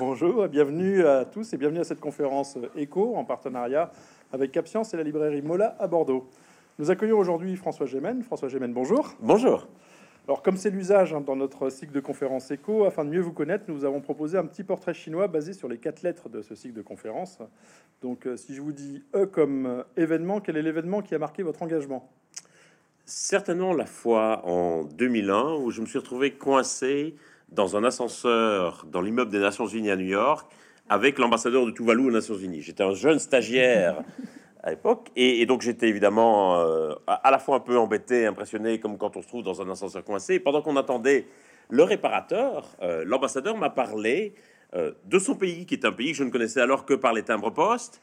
Bonjour bienvenue à tous et bienvenue à cette conférence éco en partenariat avec Capscience et la librairie Mola à Bordeaux. Nous accueillons aujourd'hui François Gémen. François Gémen, bonjour. Bonjour. Alors, comme c'est l'usage hein, dans notre cycle de conférences éco, afin de mieux vous connaître, nous avons proposé un petit portrait chinois basé sur les quatre lettres de ce cycle de conférences. Donc, euh, si je vous dis E comme euh, événement, quel est l'événement qui a marqué votre engagement? Certainement la fois en 2001 où je me suis retrouvé coincé dans un ascenseur dans l'immeuble des Nations Unies à New York avec l'ambassadeur de Tuvalu aux Nations Unies. J'étais un jeune stagiaire à l'époque et, et donc j'étais évidemment euh, à, la fois un peu embêté, impressionné, comme quand on se trouve dans un ascenseur coincé. Et pendant qu'on attendait le réparateur, euh, l'ambassadeur m'a parlé euh, de son pays, qui est un pays que je ne connaissais alors que par les timbres-poste,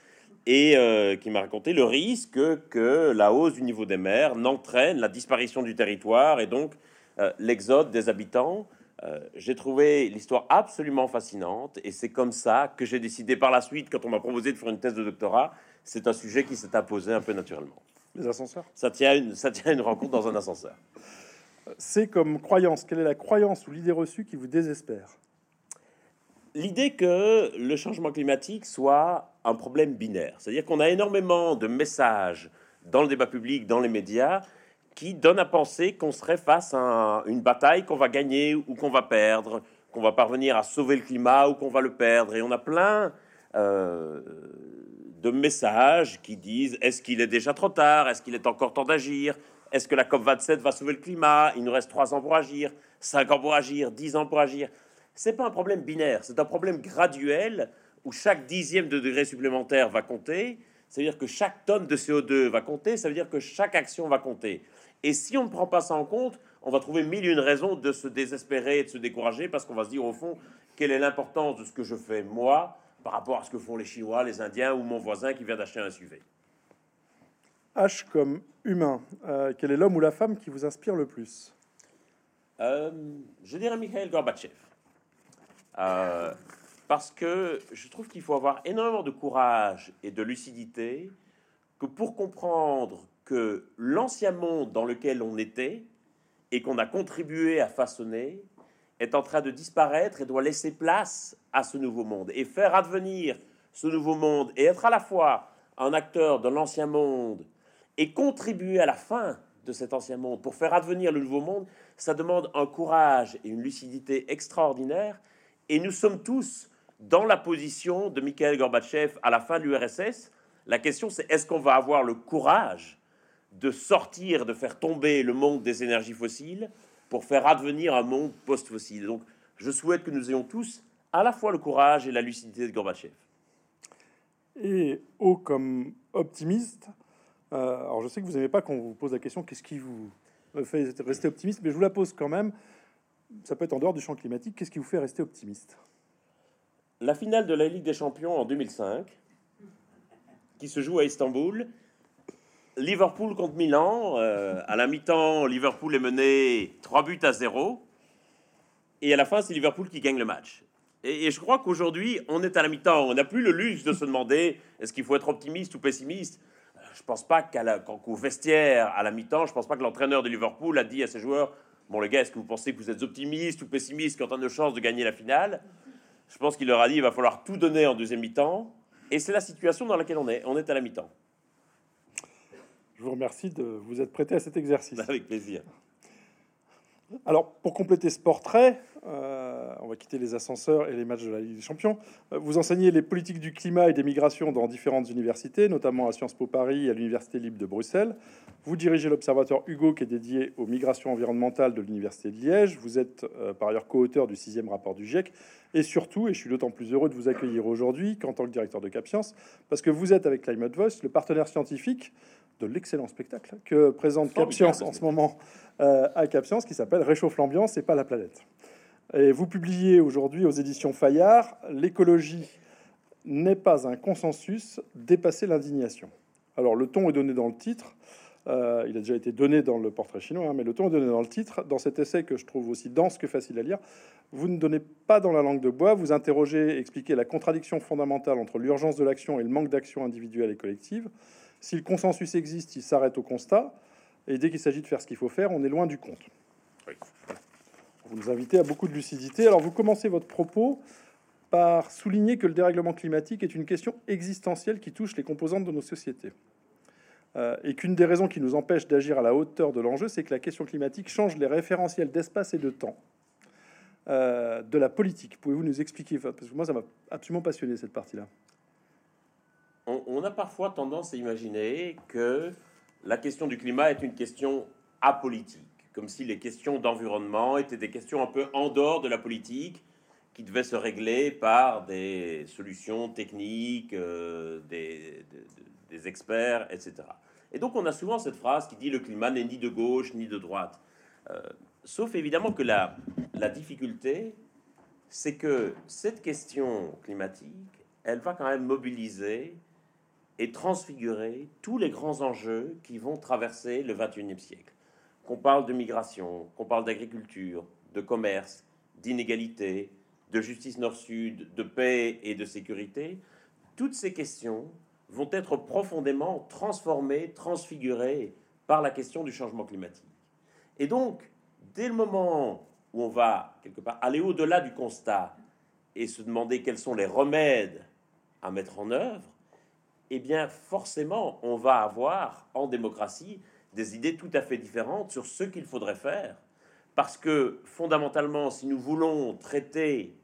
et euh, qui m'a raconté le risque que la hausse du niveau des mers n'entraîne la disparition du territoire et donc euh, l'exode des habitants. Euh, j'ai trouvé l'histoire absolument fascinante et c'est comme ça que j'ai décidé par la suite, quand on m'a proposé de faire une thèse de doctorat, c'est un sujet qui s'est imposé un peu naturellement. Les ascenseurs? Ça tient à une, ça tient à une rencontre dans un ascenseur. C'est comme croyance. Quelle est la croyance ou l'idée reçue qui vous désespère? L'idée que le changement climatique soit un problème binaire, c'est-à-dire qu'on a énormément de messages dans le débat public, dans les médias, qui donnent à penser qu'on serait face à un- une bataille qu'on va gagner ou qu'on va perdre, qu'on va parvenir à sauver le climat ou qu'on va le perdre. Et on a plein euh, de messages qui disent est-ce qu'il est déjà trop tard? Est-ce qu'il est encore temps d'agir? Est-ce que la COP27 va sauver le climat? Il nous reste trois ans pour agir, cinq ans pour agir, dix ans pour agir. C'est pas un problème binaire, c'est un problème graduel où chaque dixième de degré supplémentaire va compter. Ça veut dire que chaque tonne de CO2 va compter, ça veut dire que chaque action va compter. Et si on ne prend pas ça en compte, on va trouver mille et une raisons de se désespérer et de se décourager parce qu'on va se dire au fond, quelle est l'importance de ce que je fais moi par rapport à ce que font les Chinois, les Indiens ou mon voisin qui vient d'acheter un SUV. H comme humain. Euh, quel est l'homme ou la femme qui vous inspire le plus? Euh, je dirais Mikhail Gorbatchev. Euh, parce que je trouve qu'il faut avoir énormément de courage et de lucidité que pour comprendre que l'ancien monde dans lequel on était et qu'on a contribué à façonner est en train de disparaître et doit laisser place à ce nouveau monde et faire advenir ce nouveau monde et être à la fois un acteur de l'ancien monde et contribuer à la fin de cet ancien monde pour faire advenir le nouveau monde, ça demande un courage et une lucidité extraordinaire. Et nous sommes tous dans la position de Mikhail Gorbatchev à la fin de l'URSS. La question, c'est est-ce qu'on va avoir le courage de sortir, de faire tomber le monde des énergies fossiles pour faire advenir un monde post-fossile. Donc, je souhaite que nous ayons tous à la fois le courage et la lucidité de Gorbatchev. Et O comme optimiste. Euh, alors, je sais que vous n'aimez pas qu'on vous pose la question qu'est-ce qui vous fait rester optimiste, mais je vous la pose quand même. Ça peut être en dehors du champ climatique. Qu'est-ce qui vous fait rester optimiste? La finale de la Ligue des Champions en 2005, qui se joue à Istanbul, Liverpool contre Milan. euh, à la mi-temps, Liverpool est mené 3 buts à 0. Et à la fin, c'est Liverpool qui gagne le match. Et, je crois qu'aujourd'hui, on est à la mi-temps. On n'a plus le luxe de se demander est-ce qu'il faut être optimiste ou pessimiste? Euh, Je pense pas qu'au vestiaire, à la mi-temps, je pense pas que l'entraîneur de Liverpool a dit à ses joueurs Bon, les gars, est-ce que vous pensez que vous êtes optimiste ou pessimiste quant à nos chances de gagner la finale? Je pense qu'il leur a dit il va falloir tout donner en deuxième mi-temps. Et c'est la situation dans laquelle on est. On est à la mi-temps. Je vous remercie de vous être prêté à cet exercice. Avec plaisir. Alors, pour compléter ce portrait, euh, on va quitter les ascenseurs et les matchs de la Ligue des Champions. Euh, Vous enseignez les politiques du climat et des migrations dans différentes universités, notamment à Sciences Po Paris et à l'Université libre de Bruxelles. Vous dirigez l'observatoire Hugo, qui est dédié aux migrations environnementales de l'Université de Liège. Vous êtes euh, par ailleurs co-auteur du sixième rapport du GIEC. Et surtout, et je suis d'autant plus heureux de vous accueillir aujourd'hui qu'en tant que directeur de CapScience, parce que vous êtes avec Climate Voice le partenaire scientifique de l'excellent spectacle que présente Formidable, CapScience en ce moment euh, à CapScience, qui s'appelle Réchauffe l'ambiance et pas la planète. Et vous publiez aujourd'hui aux éditions Fayard L'écologie n'est pas un consensus, dépasser l'indignation. Alors le ton est donné dans le titre. Euh, il a déjà été donné dans le portrait chinois, hein, mais le ton est donné dans le titre. Dans cet essai que je trouve aussi dense que facile à lire, vous ne donnez pas dans la langue de bois, vous interrogez, expliquez la contradiction fondamentale entre l'urgence de l'action et le manque d'action individuelle et collective. Si le consensus existe, il s'arrête au constat, et dès qu'il s'agit de faire ce qu'il faut faire, on est loin du compte. Oui. Vous nous invitez à beaucoup de lucidité. Alors vous commencez votre propos par souligner que le dérèglement climatique est une question existentielle qui touche les composantes de nos sociétés. Euh, et qu'une des raisons qui nous empêche d'agir à la hauteur de l'enjeu, c'est que la question climatique change les référentiels d'espace et de temps euh, de la politique. Pouvez-vous nous expliquer Parce que moi, ça m'a absolument passionné cette partie-là. On, a parfois tendance à imaginer que la question du climat est une question apolitique, comme si les questions d'environnement étaient des questions un peu en dehors de la politique, qui devaient se régler par des solutions techniques, euh, des, experts, etc. Et donc on a souvent cette phrase qui dit le climat n'est ni de gauche ni de droite. Euh, sauf évidemment que la, la difficulté, c'est que cette question climatique, elle va quand même mobiliser et transfigurer tous les grands enjeux qui vont traverser le 21e siècle. Qu'on parle de migration, qu'on parle d'agriculture, de commerce, d'inégalité, de justice nord-sud, de paix et de sécurité, toutes ces questions vont être profondément transformés, transfigurés par la question du changement climatique. Et donc, dès le moment où on va, quelque part, aller au-delà du constat et se demander quels sont les remèdes à mettre en œuvre, eh bien, forcément, on va avoir en démocratie des idées tout à fait différentes sur ce qu'il faudrait faire. Parce que, fondamentalement, si nous voulons traiter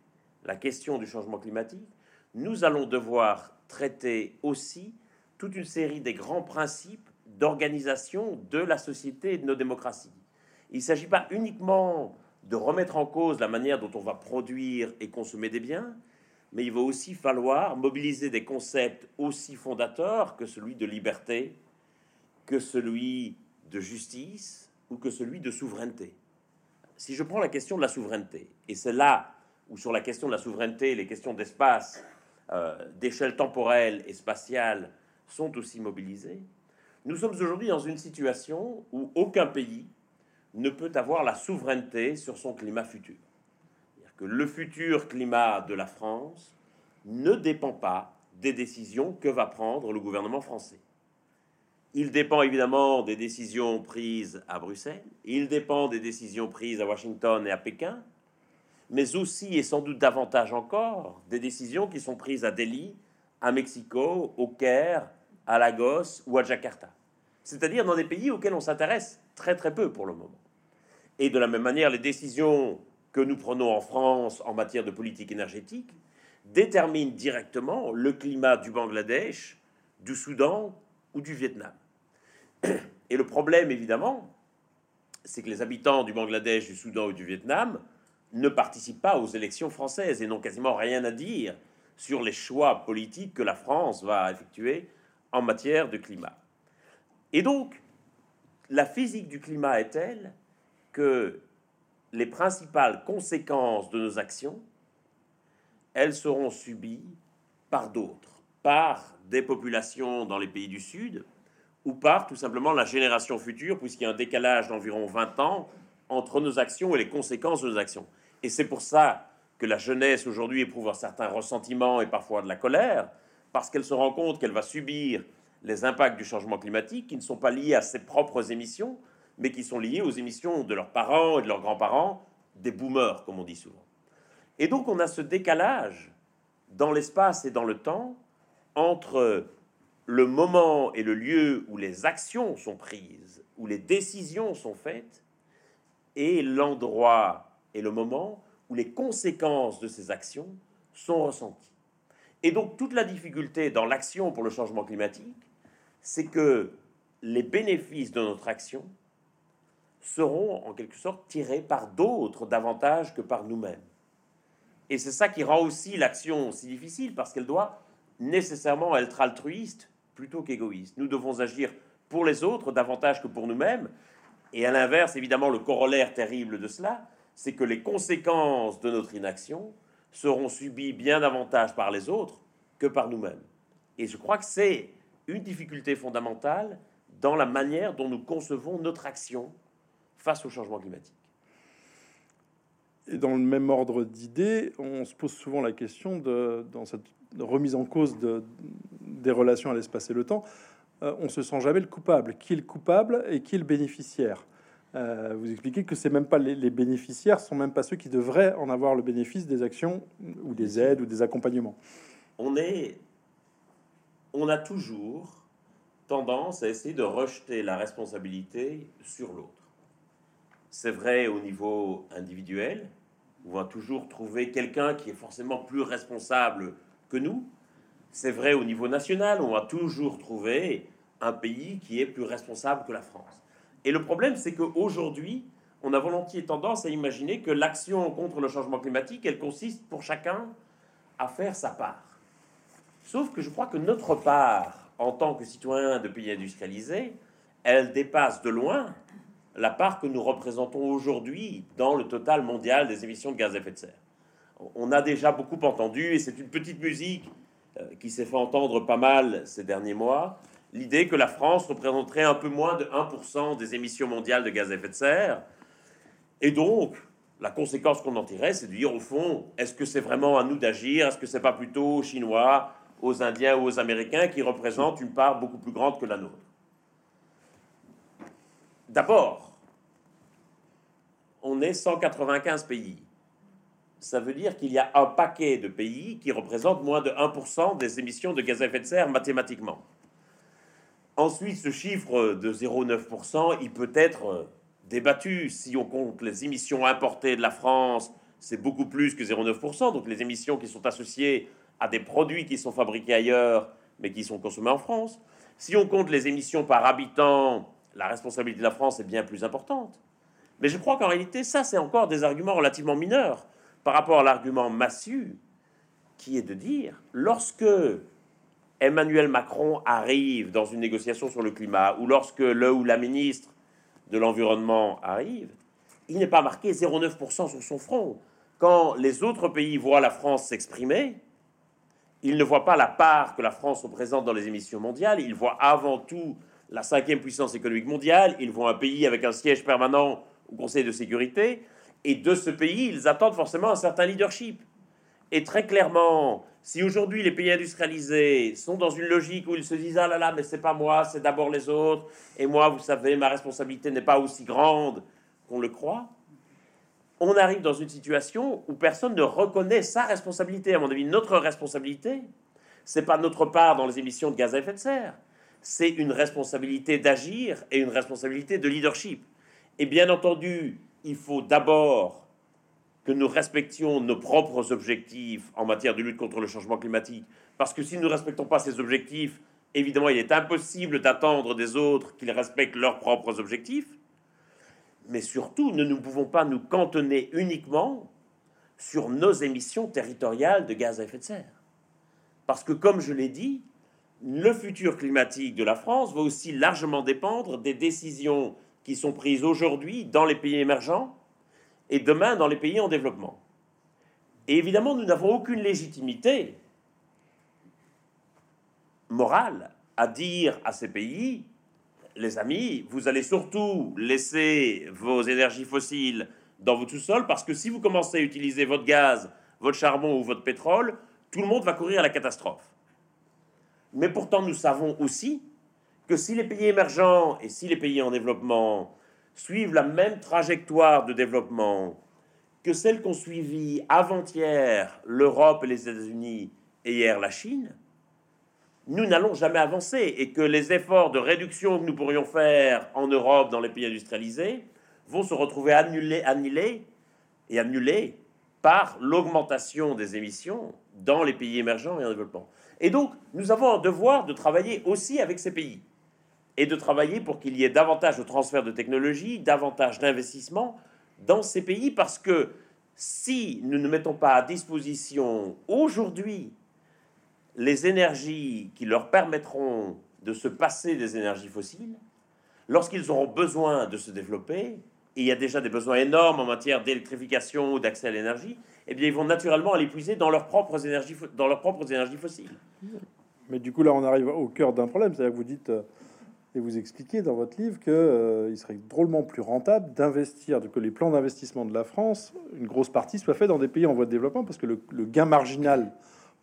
la question du changement climatique, nous allons devoir traiter aussi toute une série des grands principes d'organisation de la société et de nos démocraties. Il ne s'agit pas uniquement de remettre en cause la manière dont on va produire et consommer des biens, mais il va aussi falloir mobiliser des concepts aussi fondateurs que celui de liberté, que celui de justice ou que celui de souveraineté. Si je prends la question de la souveraineté, et c'est là où sur la question de la souveraineté, les questions d'espace euh, d'échelle temporelle et spatiale sont aussi mobilisées, nous sommes aujourd'hui dans une situation où aucun pays ne peut avoir la souveraineté sur son climat futur. Que le futur climat de la France ne dépend pas des décisions que va prendre le gouvernement français. Il dépend évidemment des décisions prises à Bruxelles, il dépend des décisions prises à Washington et à Pékin, mais aussi et sans doute davantage encore des décisions qui sont prises à Delhi, à Mexico, au Caire, à Lagos ou à Jakarta. C'est-à-dire dans des pays auxquels on s'intéresse très très peu pour le moment. Et de la même manière, les décisions que nous prenons en France en matière de politique énergétique déterminent directement le climat du Bangladesh, du Soudan ou du Vietnam. Et le problème, évidemment, c'est que les habitants du Bangladesh, du Soudan ou du Vietnam ne participent pas aux élections françaises et n'ont quasiment rien à dire sur les choix politiques que la France va effectuer en matière de climat. Et donc, la physique du climat est telle que les principales conséquences de nos actions, elles seront subies par d'autres, par des populations dans les pays du Sud, ou par tout simplement la génération future, puisqu'il y a un décalage d'environ 20 ans entre nos actions et les conséquences de nos actions. Et c'est pour ça que la jeunesse aujourd'hui éprouve un certain ressentiment et parfois de la colère, parce qu'elle se rend compte qu'elle va subir les impacts du changement climatique qui ne sont pas liés à ses propres émissions, mais qui sont liés aux émissions de leurs parents et de leurs grands-parents, des boomers, comme on dit souvent. Et donc on a ce décalage dans l'espace et dans le temps entre le moment et le lieu où les actions sont prises, où les décisions sont faites, et l'endroit et le moment où les conséquences de ces actions sont ressenties. Et donc toute la difficulté dans l'action pour le changement climatique, c'est que les bénéfices de notre action seront en quelque sorte tirés par d'autres davantage que par nous-mêmes. Et c'est ça qui rend aussi l'action si difficile, parce qu'elle doit nécessairement être altruiste plutôt qu'égoïste. Nous devons agir pour les autres davantage que pour nous-mêmes. Et à l'inverse, évidemment, le corollaire terrible de cela, c'est que les conséquences de notre inaction seront subies bien davantage par les autres que par nous-mêmes. Et je crois que c'est une difficulté fondamentale dans la manière dont nous concevons notre action face au changement climatique. Et dans le même ordre d'idées, on se pose souvent la question de, dans cette remise en cause de, des relations à l'espace et le temps, euh, on se sent jamais le coupable. Qui est le coupable et qui est le bénéficiaire? Euh, vous expliquez que c'est même pas les, les, bénéficiaires, sont même pas ceux qui devraient en avoir le bénéfice des actions ou des aides ou des accompagnements. On est, on a toujours tendance à essayer de rejeter la responsabilité sur l'autre. C'est vrai au niveau individuel, on va toujours trouver quelqu'un qui est forcément plus responsable que nous. C'est vrai au niveau national, on va toujours trouver un pays qui est plus responsable que la France. Et le problème, c'est qu'aujourd'hui, on a volontiers tendance à imaginer que l'action contre le changement climatique, elle consiste pour chacun à faire sa part. Sauf que je crois que notre part, en tant que citoyen de pays industrialisés, elle dépasse de loin la part que nous représentons aujourd'hui dans le total mondial des émissions de gaz à effet de serre. On a déjà beaucoup entendu, et c'est une petite musique euh, qui s'est fait entendre pas mal ces derniers mois, l'idée que la France représenterait un peu moins de 1% des émissions mondiales de gaz à effet de serre. Et donc, la conséquence qu'on en tirait, c'est de dire au fond, est-ce que c'est vraiment à nous d'agir? Est-ce que c'est pas plutôt aux Chinois, aux Indiens ou aux Américains qui représentent une part beaucoup plus grande que la nôtre? D'abord, on est 195 pays. Ça veut dire qu'il y a un paquet de pays qui représentent moins de 1% des émissions de gaz à effet de serre mathématiquement. Ensuite, ce chiffre de 0,9%, il peut être débattu. Si on compte les émissions importées de la France, c'est beaucoup plus que 0,9%. Donc les émissions qui sont associées à des produits qui sont fabriqués ailleurs, mais qui sont consommés en France. Si on compte les émissions par habitant, la responsabilité de la France est bien plus importante. Mais je crois qu'en réalité, ça, c'est encore des arguments relativement mineurs par rapport à l'argument massu, qui est de dire, lorsque Emmanuel Macron arrive dans une négociation sur le climat, ou lorsque le ou la ministre de l'Environnement arrive, il n'est pas marqué 0,9% sur son front. Quand les autres pays voient la France s'exprimer, ils ne voient pas la part que la France représente dans les émissions mondiales, ils voient avant tout la cinquième puissance économique mondiale, ils voient un pays avec un siège permanent au Conseil de sécurité, et de ce pays, ils attendent forcément un certain leadership. Et très clairement, si aujourd'hui les pays industrialisés sont dans une logique où ils se disent ah là là mais c'est pas moi c'est d'abord les autres et moi vous savez ma responsabilité n'est pas aussi grande qu'on le croit on arrive dans une situation où personne ne reconnaît sa responsabilité à mon avis notre responsabilité c'est pas notre part dans les émissions de gaz à effet de serre c'est une responsabilité d'agir et une responsabilité de leadership et bien entendu il faut d'abord que nous respections nos propres objectifs en matière de lutte contre le changement climatique. Parce que si nous ne respectons pas ces objectifs, évidemment, il est impossible d'attendre des autres qu'ils respectent leurs propres objectifs. Mais surtout, nous ne pouvons pas nous cantonner uniquement sur nos émissions territoriales de gaz à effet de serre. Parce que, comme je l'ai dit, le futur climatique de la France va aussi largement dépendre des décisions qui sont prises aujourd'hui dans les pays émergents et demain dans les pays en développement. Et évidemment, nous n'avons aucune légitimité morale à dire à ces pays, les amis, vous allez surtout laisser vos énergies fossiles dans votre sous-sol parce que si vous commencez à utiliser votre gaz, votre charbon ou votre pétrole, tout le monde va courir à la catastrophe. Mais pourtant, nous savons aussi que si les pays émergents et si les pays en développement suivent la même trajectoire de développement que celle qu'ont suivi avant-hier l'Europe et les États-Unis et hier la Chine, nous n'allons jamais avancer et que les efforts de réduction que nous pourrions faire en Europe dans les pays industrialisés vont se retrouver annulés, annulés et annulés par l'augmentation des émissions dans les pays émergents et en développement. Et donc, nous avons un devoir de travailler aussi avec ces pays. Et de travailler pour qu'il y ait davantage de transfert de technologie, davantage d'investissement dans ces pays, parce que si nous ne mettons pas à disposition aujourd'hui les énergies qui leur permettront de se passer des énergies fossiles, lorsqu'ils auront besoin de se développer, il y a déjà des besoins énormes en matière d'électrification ou d'accès à l'énergie, eh bien, ils vont naturellement aller puiser dans leurs propres énergies, dans leurs propres énergies fossiles. Mais du coup, là, on arrive au cœur d'un problème, c'est-à-dire que vous dites, euh, et vous expliquez dans votre livre qu'il euh, serait drôlement plus rentable d'investir, que les plans d'investissement de la France, une grosse partie, soit fait dans des pays en voie de développement, parce que le, gain marginal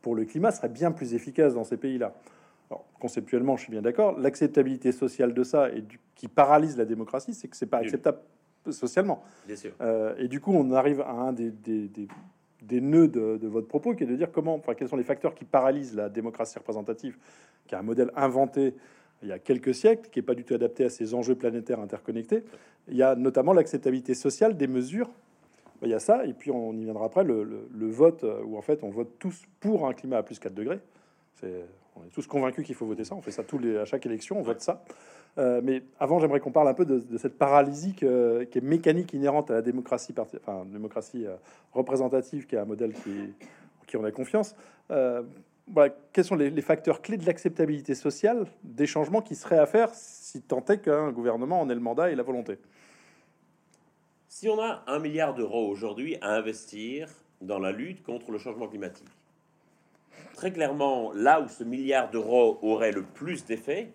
pour le climat serait bien plus efficace dans ces pays-là. Alors, conceptuellement, je suis bien d'accord. L'acceptabilité sociale de ça et du, qui paralyse la démocratie, c'est que c'est pas acceptable socialement. Bien sûr. Euh, et du coup, on arrive à un des, des, des, des nœuds de, de, votre propos, qui est de dire comment, enfin, quels sont les facteurs qui paralysent la démocratie représentative, qui est un modèle inventé il y a quelques siècles, qui n'est pas du tout adapté à ces enjeux planétaires interconnectés. Il y a notamment l'acceptabilité sociale des mesures. Il y a ça, et puis on y viendra après, le, le, le vote, où en fait on vote tous pour un climat à plus 4 degrés. C'est on est tous convaincus qu'il faut voter ça. On fait ça tous les, à chaque élection, on vote ça. Euh, mais avant, j'aimerais qu'on parle un peu de, cette paralysie qui est mécanique inhérente à la démocratie, enfin, démocratie euh, représentative, qui est un modèle qui, qui on a confiance. Euh, quels sont les, les, facteurs clés de l'acceptabilité sociale des changements qui seraient à faire si tant est qu'un gouvernement en ait le mandat et la volonté? Si on a un milliard d'euros aujourd'hui à investir dans la lutte contre le changement climatique, très clairement, là où ce milliard d'euros aurait le plus d'effet,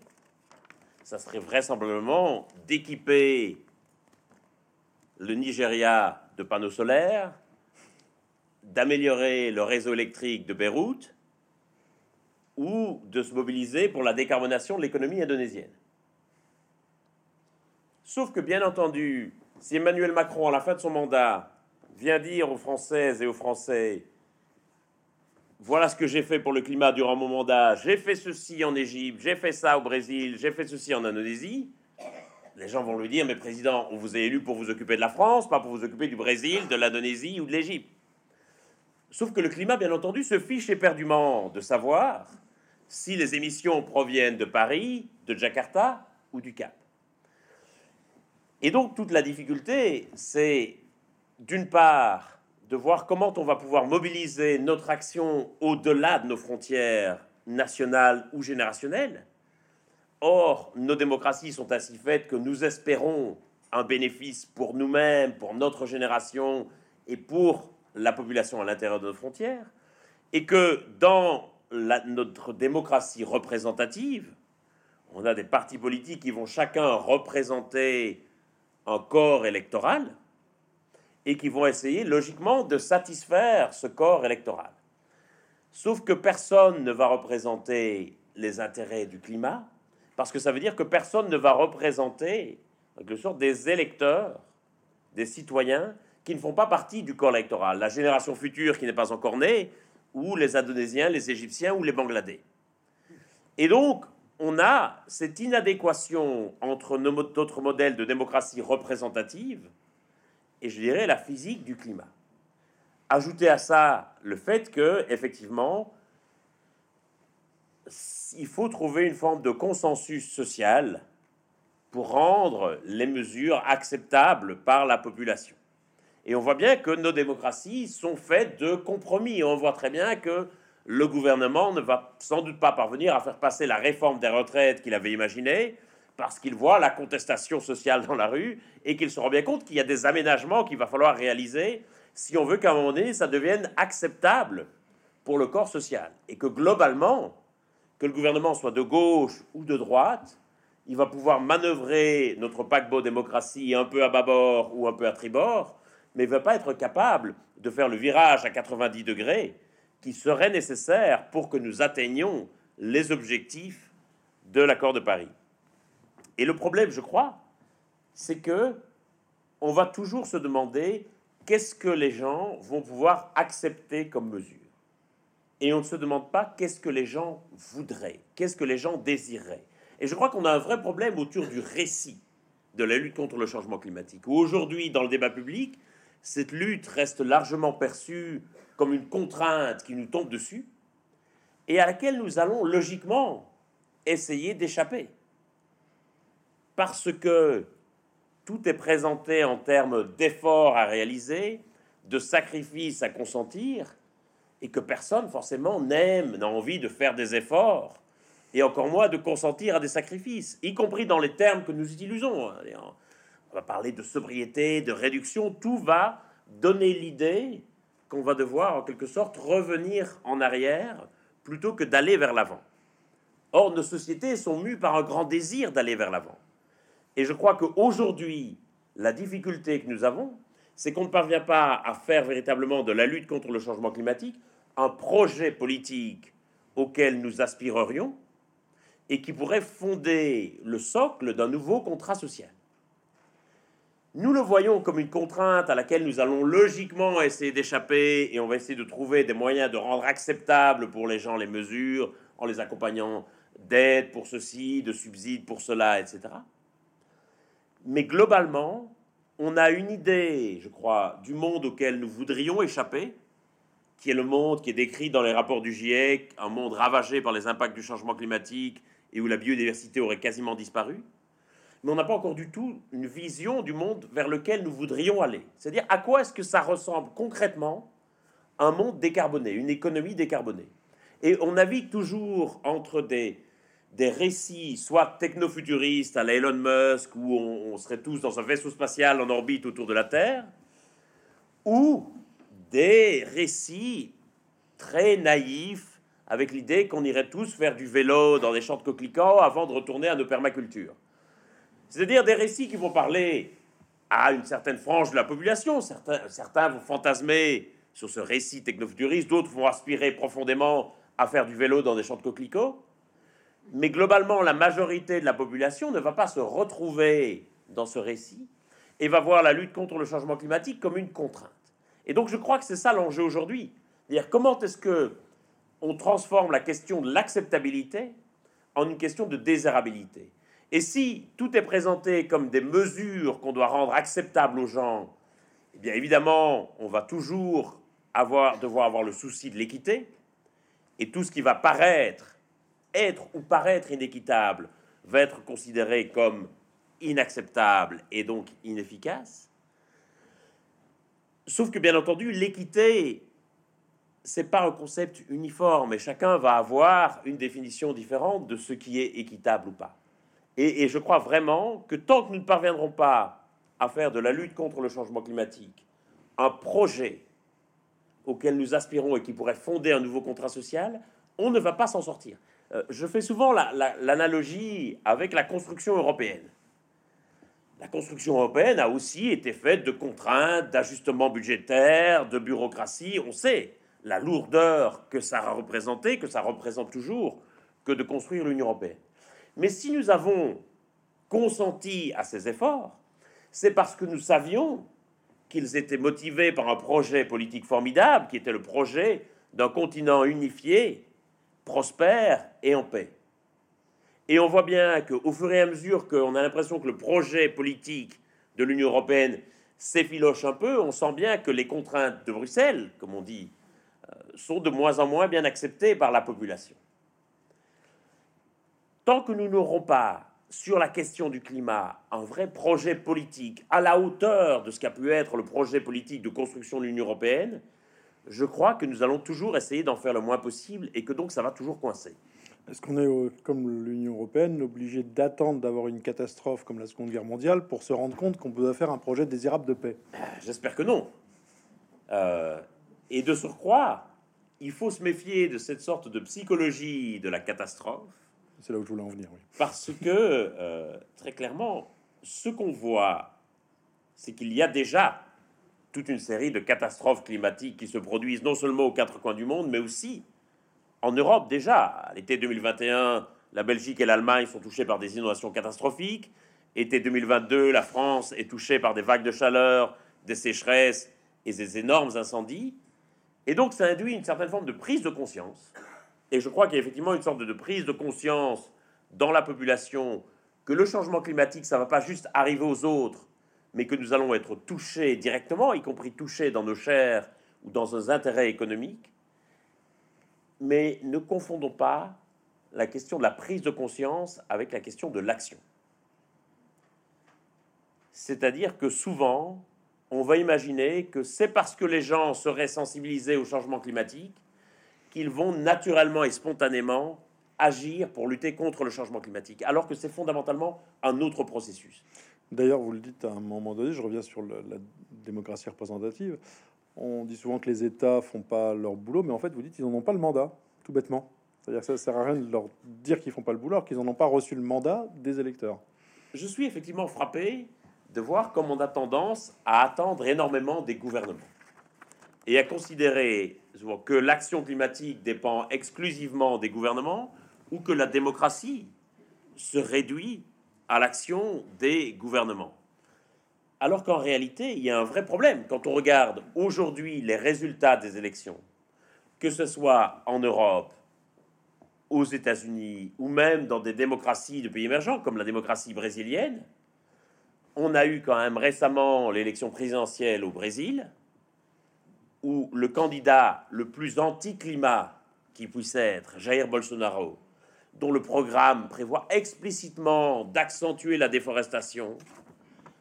ça serait vraisemblablement d'équiper le Nigeria de panneaux solaires, d'améliorer le réseau électrique de Beyrouth ou de se mobiliser pour la décarbonation de l'économie indonésienne. Sauf que, bien entendu, si Emmanuel Macron, à la fin de son mandat, vient dire aux Françaises et aux Français voilà ce que j'ai fait pour le climat durant mon mandat, j'ai fait ceci en Égypte, j'ai fait ça au Brésil, j'ai fait ceci en Indonésie, les gens vont lui dire, mais président, on vous a élu pour vous occuper de la France, pas pour vous occuper du Brésil, de l'Indonésie ou de l'Égypte. Sauf que le climat, bien entendu, se fiche éperdument de savoir si les émissions proviennent de Paris, de Jakarta ou du Cap. Et donc toute la difficulté, c'est d'une part de voir comment on va pouvoir mobiliser notre action au-delà de nos frontières nationales ou générationnelles. Or, nos démocraties sont ainsi faites que nous espérons un bénéfice pour nous-mêmes, pour notre génération et pour la population à l'intérieur de nos frontières, et que dans notre démocratie représentative, on a des partis politiques qui vont chacun représenter un corps électoral, et qui vont essayer logiquement de satisfaire ce corps électoral. Sauf que personne ne va représenter les intérêts du climat, parce que ça veut dire que personne ne va représenter, en quelque sorte, des électeurs, des citoyens qui ne font pas partie du corps électoral, la génération future qui n'est pas encore née, ou les Indonésiens, les Égyptiens ou les Bangladais. Et donc, on a cette inadéquation entre notre modèle de démocratie représentative et je dirais la physique du climat. Ajoutez à ça le fait que, effectivement, il faut trouver une forme de consensus social pour rendre les mesures acceptables par la population. Et on voit bien que nos démocraties sont faites de compromis. On voit très bien que le gouvernement ne va sans doute pas parvenir à faire passer la réforme des retraites qu'il avait imaginée, parce qu'il voit la contestation sociale dans la rue et qu'il se rend bien compte qu'il y a des aménagements qu'il va falloir réaliser si on veut qu'à un moment donné, ça devienne acceptable pour le corps social. Et que globalement, que le gouvernement soit de gauche ou de droite, il va pouvoir manœuvrer notre paquebot démocratie un peu à bâbord ou un peu à tribord, mais il ne va pas être capable de faire le virage à 90 degrés qui serait nécessaire pour que nous atteignions les objectifs de l'accord de Paris. Et le problème, je crois, c'est que on va toujours se demander qu'est-ce que les gens vont pouvoir accepter comme mesure. Et on ne se demande pas qu'est-ce que les gens voudraient, qu'est-ce que les gens désireraient. Et je crois qu'on a un vrai problème autour du récit de la lutte contre le changement climatique. Aujourd'hui, dans le débat public, cette lutte reste largement perçue comme une contrainte qui nous tombe dessus et à laquelle nous allons logiquement essayer d'échapper parce que tout est présenté en termes d'efforts à réaliser, de sacrifices à consentir, et que personne forcément n'aime, n'a envie de faire des efforts, et encore moins de consentir à des sacrifices, y compris dans les termes que nous utilisons. On va parler de sobriété, de réduction, tout va donner l'idée qu'on va devoir en quelque sorte revenir en arrière plutôt que d'aller vers l'avant. Or, nos sociétés sont mues par un grand désir d'aller vers l'avant. Et je crois qu'aujourd'hui, la difficulté que nous avons, c'est qu'on ne parvient pas à faire véritablement de la lutte contre le changement climatique un projet politique auquel nous aspirerions et qui pourrait fonder le socle d'un nouveau contrat social. nous le voyons comme une contrainte à laquelle nous allons logiquement essayer d'échapper et on va essayer de trouver des moyens de rendre acceptables pour les gens les mesures en les accompagnant d'aide pour ceci, de subsides pour cela, etc. Mais globalement, on a une idée, je crois, du monde auquel nous voudrions échapper, qui est le monde qui est décrit dans les rapports du GIEC, un monde ravagé par les impacts du changement climatique et où la biodiversité aurait quasiment disparu mais on n'a pas encore du tout une vision du monde vers lequel nous voudrions aller. C'est-à-dire à quoi est-ce que ça ressemble concrètement un monde décarboné, une économie décarbonée? Et on navigue toujours entre des, des récits, soit technofuturistes à la Elon Musk, où on, serait tous dans un vaisseau spatial en orbite autour de la Terre, ou des récits très naïfs avec l'idée qu'on irait tous faire du vélo dans des champs de coquelicots avant de retourner à nos permacultures. C'est-à-dire des récits qui vont parler à une certaine frange de la population. Certains, certains vont fantasmer sur ce récit technofuturiste, d'autres vont aspirer profondément à faire du vélo dans des champs de coquelicots. Mais globalement, la majorité de la population ne va pas se retrouver dans ce récit et va voir la lutte contre le changement climatique comme une contrainte. Et donc je crois que c'est ça l'enjeu aujourd'hui. Dire comment est-ce que on transforme la question de l'acceptabilité en une question de désirabilité? Et si tout est présenté comme des mesures qu'on doit rendre acceptables aux gens, eh bien évidemment, on va toujours avoir, devoir avoir le souci de l'équité, et tout ce qui va paraître être ou paraître inéquitable va être considéré comme inacceptable et donc inefficace. Sauf que bien entendu, l'équité, c'est pas un concept uniforme et chacun va avoir une définition différente de ce qui est équitable ou pas. Et, je crois vraiment que tant que nous ne parviendrons pas à faire de la lutte contre le changement climatique un projet auquel nous aspirons et qui pourrait fonder un nouveau contrat social, on ne va pas s'en sortir. Euh, je fais souvent l'analogie avec la construction européenne. La construction européenne a aussi été faite de contraintes, d'ajustements budgétaires, de bureaucratie. On sait la lourdeur que ça a représenté, que ça représente toujours, que de construire l'Union européenne. Mais si nous avons consenti à ces efforts, c'est parce que nous savions qu'ils étaient motivés par un projet politique formidable, qui était le projet d'un continent unifié, prospère et en paix. Et on voit bien qu'au fur et à mesure qu'on a l'impression que le projet politique de l'Union européenne s'effiloche un peu, on sent bien que les contraintes de Bruxelles, comme on dit, euh, sont de moins en moins bien acceptées par la population tant que nous n'aurons pas sur la question du climat un vrai projet politique à la hauteur de ce qu'a pu être le projet politique de construction de l'Union européenne, je crois que nous allons toujours essayer d'en faire le moins possible et que donc ça va toujours coincer. Est-ce qu'on est, comme l'Union européenne, obligé d'attendre d'avoir une catastrophe comme la Seconde Guerre mondiale pour se rendre compte qu'on peut faire un projet désirable de paix? J'espère que non. Euh, et de surcroît, il faut se méfier de cette sorte de psychologie de la catastrophe c'est là où je voulais en venir, oui. Parce que, euh, très clairement, ce qu'on voit, c'est qu'il y a déjà toute une série de catastrophes climatiques qui se produisent non seulement aux quatre coins du monde, mais aussi en Europe déjà. L'été 2021, la Belgique et l'Allemagne sont touchées par des inondations catastrophiques. Été 2022, la France est touchée par des vagues de chaleur, des sécheresses et des énormes incendies. Et donc ça induit une certaine forme de prise de conscience et je crois qu'il y a effectivement une sorte de, prise de conscience dans la population que le changement climatique, ça ne va pas juste arriver aux autres, mais que nous allons être touchés directement, y compris touchés dans nos chairs ou dans nos intérêts économiques. Mais ne confondons pas la question de la prise de conscience avec la question de l'action. C'est-à-dire que souvent, on va imaginer que c'est parce que les gens seraient sensibilisés au changement climatique qu'ils vont naturellement et spontanément agir pour lutter contre le changement climatique, alors que c'est fondamentalement un autre processus. D'ailleurs, vous le dites à un moment donné, je reviens sur la démocratie représentative, on dit souvent que les États font pas leur boulot, mais en fait, vous dites qu'ils n'en ont pas le mandat, tout bêtement. C'est-à-dire que ça sert à rien de leur dire qu'ils font pas le boulot, qu'ils n'en ont pas reçu le mandat des électeurs. Je suis effectivement frappé de voir comme on a tendance à attendre énormément des gouvernements et à considérer que l'action climatique dépend exclusivement des gouvernements ou que la démocratie se réduit à l'action des gouvernements. alors qu'en réalité, il y a un vrai problème. Quand on regarde aujourd'hui les résultats des élections, que ce soit en Europe, aux États-Unis ou même dans des démocraties de pays émergents comme la démocratie brésilienne, on a eu quand même récemment l'élection présidentielle au Brésil, où le candidat le plus anti-climat qui puisse être, Jair Bolsonaro, dont le programme prévoit explicitement d'accentuer la déforestation,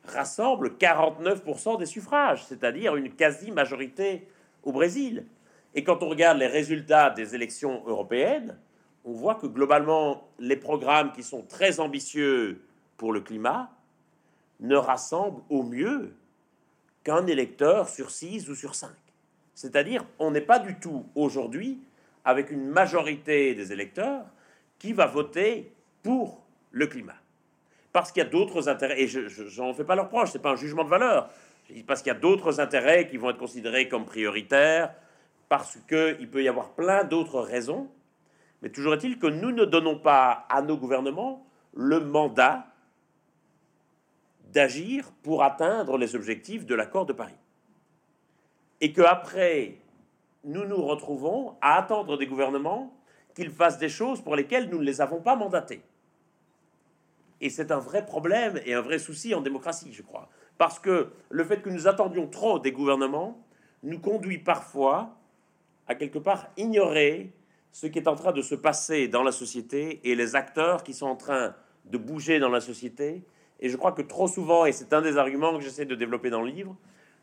rassemble 49% des suffrages, c'est-à-dire une quasi-majorité au Brésil. Et quand on regarde les résultats des élections européennes, on voit que globalement, les programmes qui sont très ambitieux pour le climat ne rassemblent au mieux qu'un électeur sur six ou sur cinq. C'est-à-dire, on n'est pas du tout aujourd'hui avec une majorité des électeurs qui va voter pour le climat. Parce qu'il y a d'autres intérêts, et je n'en fais pas leur proche, ce n'est pas un jugement de valeur, parce qu'il y a d'autres intérêts qui vont être considérés comme prioritaires, parce qu'il peut y avoir plein d'autres raisons, mais toujours est-il que nous ne donnons pas à nos gouvernements le mandat d'agir pour atteindre les objectifs de l'accord de Paris. Et qu'après, nous nous retrouvons à attendre des gouvernements qu'ils fassent des choses pour lesquelles nous ne les avons pas mandatés. Et c'est un vrai problème et un vrai souci en démocratie, je crois. Parce que le fait que nous attendions trop des gouvernements nous conduit parfois à quelque part ignorer ce qui est en train de se passer dans la société et les acteurs qui sont en train de bouger dans la société. Et je crois que trop souvent, et c'est un des arguments que j'essaie de développer dans le livre,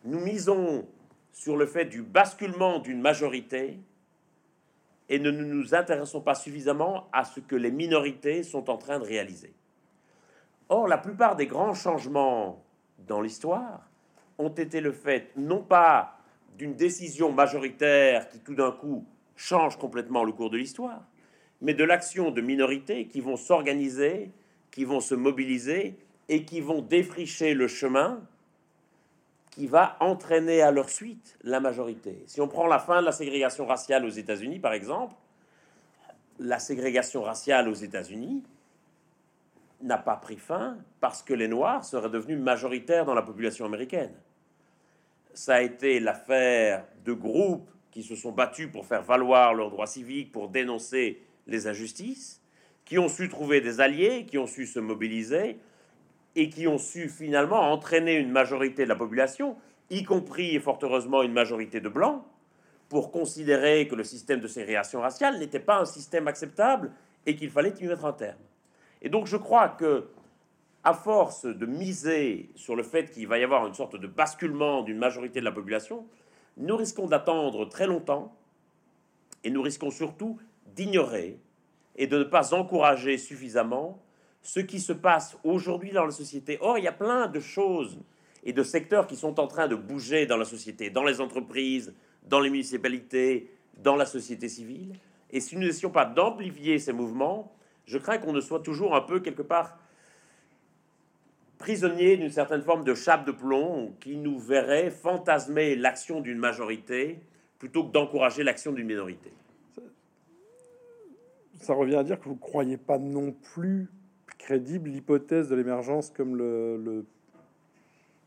nous misons sur le fait du basculement d'une majorité et ne nous intéressons pas suffisamment à ce que les minorités sont en train de réaliser. Or, la plupart des grands changements dans l'histoire ont été le fait non pas d'une décision majoritaire qui tout d'un coup change complètement le cours de l'histoire, mais de l'action de minorités qui vont s'organiser, qui vont se mobiliser et qui vont défricher le chemin qui va entraîner à leur suite la majorité. Si on prend la fin de la ségrégation raciale aux États-Unis, par exemple, la ségrégation raciale aux États-Unis n'a pas pris fin parce que les Noirs seraient devenus majoritaires dans la population américaine. Ça a été l'affaire de groupes qui se sont battus pour faire valoir leurs droits civiques, pour dénoncer les injustices, qui ont su trouver des alliés, qui ont su se mobiliser et qui ont su finalement entraîner une majorité de la population, y compris et fort heureusement une majorité de blancs, pour considérer que le système de ségrégation raciale n'était pas un système acceptable et qu'il fallait y mettre un terme. Et donc je crois que, à force de miser sur le fait qu'il va y avoir une sorte de basculement d'une majorité de la population, nous risquons d'attendre très longtemps et nous risquons surtout d'ignorer et de ne pas encourager suffisamment ce qui se passe aujourd'hui dans la société. Or, il y a plein de choses et de secteurs qui sont en train de bouger dans la société, dans les entreprises, dans les municipalités, dans la société civile. Et si nous n'essayons pas d'amplifier ces mouvements, je crains qu'on ne soit toujours un peu quelque part prisonnier d'une certaine forme de chape de plomb qui nous verrait fantasmer l'action d'une majorité plutôt que d'encourager l'action d'une minorité. Ça revient à dire que vous ne croyez pas non plus crédible l'hypothèse de l'émergence comme le,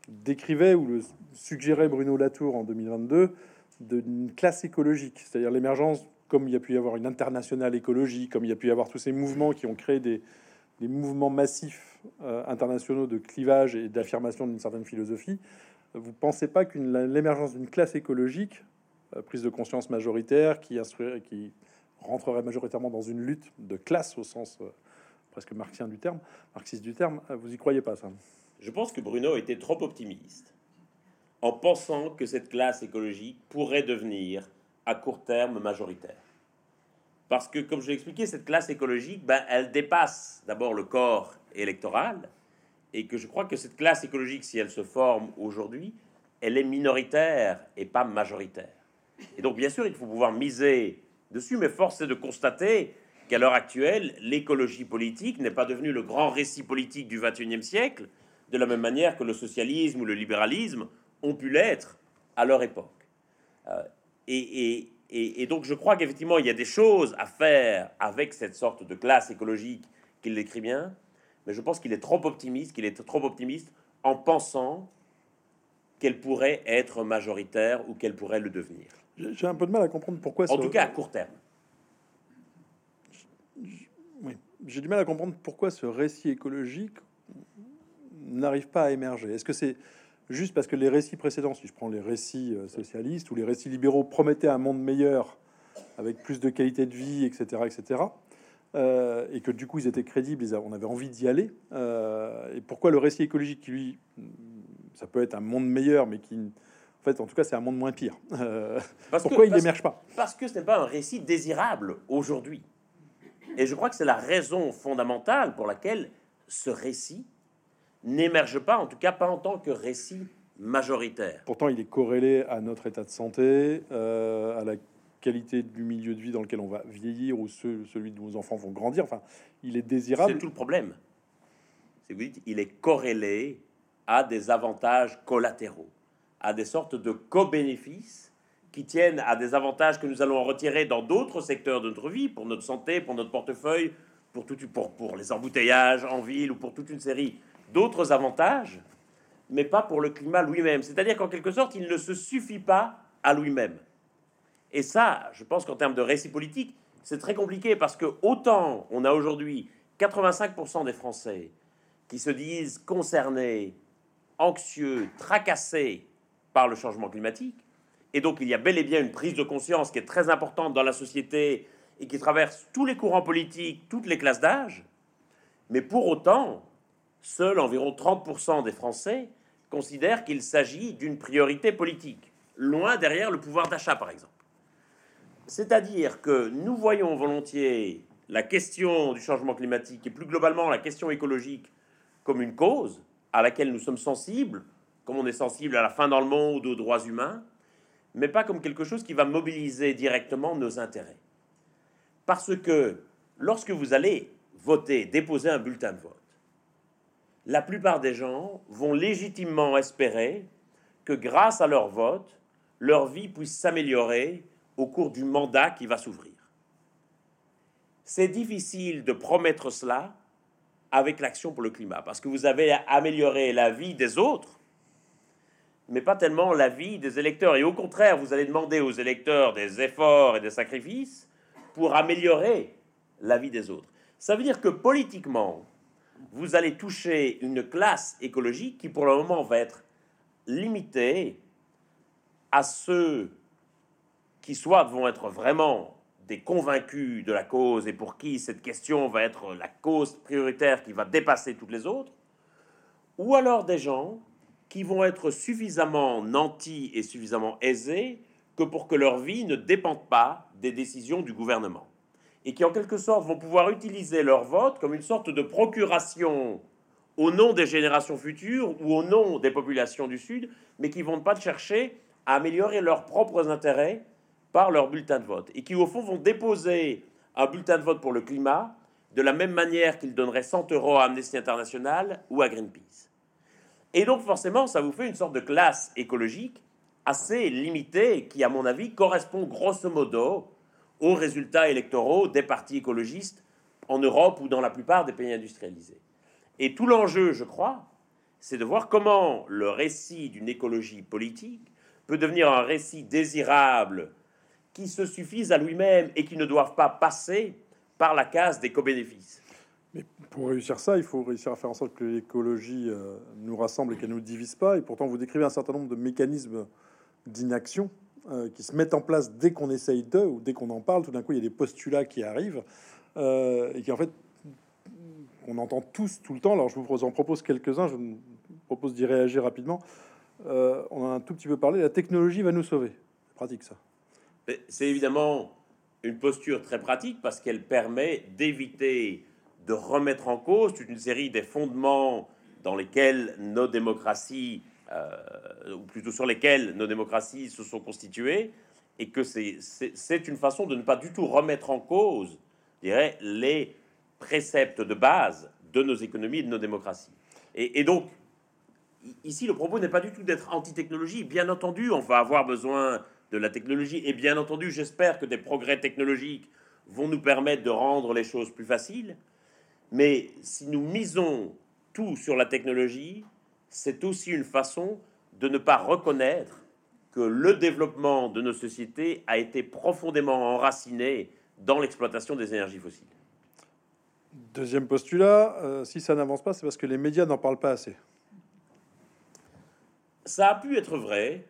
décrivait ou le suggérait Bruno Latour en 2022 d'une classe écologique, c'est-à-dire l'émergence, comme il y a pu y avoir une internationale écologie, comme il y a pu y avoir tous ces mouvements qui ont créé des, mouvements massifs euh, internationaux de clivage et d'affirmation d'une certaine philosophie, vous pensez pas qu'une l'émergence d'une classe écologique, euh, prise de conscience majoritaire, qui, qui rentrerait majoritairement dans une lutte de classe au sens euh, presque marxien du terme, marxiste du terme, vous y croyez pas ça Je pense que Bruno était trop optimiste en pensant que cette classe écologique pourrait devenir à court terme majoritaire. Parce que, comme je l'ai expliqué, cette classe écologique, ben, elle dépasse d'abord le corps électoral, et que je crois que cette classe écologique, si elle se forme aujourd'hui, elle est minoritaire et pas majoritaire. Et donc, bien sûr, il faut pouvoir miser dessus, mais force est de constater qu'à l'heure actuelle, l'écologie politique n'est pas devenue le grand récit politique du XXIe siècle, de la même manière que le socialisme ou le libéralisme ont pu l'être à leur époque. Euh, et, et, donc je crois qu'effectivement, il y a des choses à faire avec cette sorte de classe écologique qu'il décrit bien, mais je pense qu'il est trop optimiste, qu'il est trop optimiste en pensant qu'elle pourrait être majoritaire ou qu'elle pourrait le devenir. J'ai un peu de mal à comprendre pourquoi. En tout cas, à court terme. Oui, j'ai du mal à comprendre pourquoi ce récit écologique n'arrive pas à émerger. Est-ce que c'est juste parce que les récits précédents, si je prends les récits euh, socialistes ou les récits libéraux, promettaient un monde meilleur avec plus de qualité de vie, etc., etc., euh, et que du coup ils étaient crédibles, on avait envie d'y aller. Euh, et pourquoi le récit écologique, qui lui, ça peut être un monde meilleur, mais qui, en fait, en tout cas, c'est un monde moins pire. pourquoi il n'émerge pas? Parce que ce n'est pas un récit désirable aujourd'hui. Et je crois que c'est la raison fondamentale pour laquelle ce récit n'émerge pas, en tout cas pas en tant que récit majoritaire. Pourtant, il est corrélé à notre état de santé, euh, à la qualité du milieu de vie dans lequel on va vieillir ou celui de nos enfants vont grandir. Enfin, il est désirable. C'est tout le problème. C'est vous dites, il est corrélé à des avantages collatéraux, à des sortes de co-bénéfices qui tiennent à des avantages que nous allons retirer dans d'autres secteurs de notre vie, pour notre santé, pour notre portefeuille, pour, tout, pour les embouteillages en ville ou pour toute une série d'autres avantages, mais pas pour le climat lui-même. C'est-à-dire qu'en quelque sorte, il ne se suffit pas à lui-même. Et ça, je pense qu'en termes de récit politique, c'est très compliqué parce que autant on a aujourd'hui 85% des Français qui se disent concernés, anxieux, tracassés par le changement climatique, et donc il y a bel et bien une prise de conscience qui est très importante dans la société et qui traverse tous les courants politiques, toutes les classes d'âge, mais pour autant, seuls environ 30% des Français considèrent qu'il s'agit d'une priorité politique, loin derrière le pouvoir d'achat par exemple. C'est-à-dire que nous voyons volontiers la question du changement climatique et plus globalement la question écologique comme une cause à laquelle nous sommes sensibles, comme on est sensible à la fin dans le monde, aux droits humains, mais pas comme quelque chose qui va mobiliser directement nos intérêts. Parce que lorsque vous allez voter, déposer un bulletin de vote, la plupart des gens vont légitimement espérer que grâce à leur vote, leur vie puisse s'améliorer au cours du mandat qui va s'ouvrir. C'est difficile de promettre cela avec l'action pour le climat, parce que vous avez amélioré la vie des autres, mais pas tellement la vie des électeurs. Et au contraire, vous allez demander aux électeurs des efforts et des sacrifices pour améliorer la vie des autres. Ça veut dire que politiquement, vous allez toucher une classe écologique qui pour le moment va être limitée à ceux qui soit vont être vraiment des convaincus de la cause et pour qui cette question va être la cause prioritaire qui va dépasser toutes les autres, ou alors des gens qui vont être suffisamment nantis et suffisamment aisés que pour que leur vie ne dépende pas des décisions du gouvernement et qui en quelque sorte vont pouvoir utiliser leur vote comme une sorte de procuration au nom des générations futures ou au nom des populations du Sud, mais qui vont pas chercher à améliorer leurs propres intérêts par leur bulletin de vote, et qui au fond vont déposer un bulletin de vote pour le climat de la même manière qu'ils donneraient 100 euros à Amnesty International ou à Greenpeace. Et donc forcément, ça vous fait une sorte de classe écologique assez limitée, qui à mon avis correspond grosso modo aux résultats électoraux des partis écologistes en Europe ou dans la plupart des pays industrialisés. Et tout l'enjeu, je crois, c'est de voir comment le récit d'une écologie politique peut devenir un récit désirable qui se suffise à lui-même et qui ne doivent pas passer par la case des co-bénéfices. Mais pour réussir ça, il faut réussir à faire en sorte que l'écologie euh, nous rassemble et qu'elle ne nous divise pas. Et pourtant, vous décrivez un certain nombre de mécanismes d'inaction euh, qui se mettent en place dès qu'on essaye d'eux ou dès qu'on en parle. Tout d'un coup, il y a des postulats qui arrivent euh, et qui, en fait, on entend tous tout le temps. Alors, je vous en propose quelques-uns. Je vous propose d'y réagir rapidement. On a un tout petit peu parlé. La technologie va nous sauver. Pratique, ça. C'est évidemment une posture très pratique parce qu'elle permet d'éviter de remettre en cause toute une série des fondements dans lesquels nos démocraties euh, ou plutôt sur lesquels nos démocraties se sont constituées, et que c'est une façon de ne pas du tout remettre en cause, je les préceptes de base de nos économies et de nos démocraties. Et, donc, ici, le propos n'est pas du tout d'être anti-technologie. Bien entendu, on va avoir besoin de la technologie, et bien entendu, j'espère que des progrès technologiques vont nous permettre de rendre les choses plus faciles. Mais si nous misons tout sur la technologie, c'est aussi une façon de ne pas reconnaître que le développement de nos sociétés a été profondément enraciné dans l'exploitation des énergies fossiles. Deuxième postulat, euh, si ça n'avance pas, c'est parce que les médias n'en parlent pas assez. Ça a pu être vrai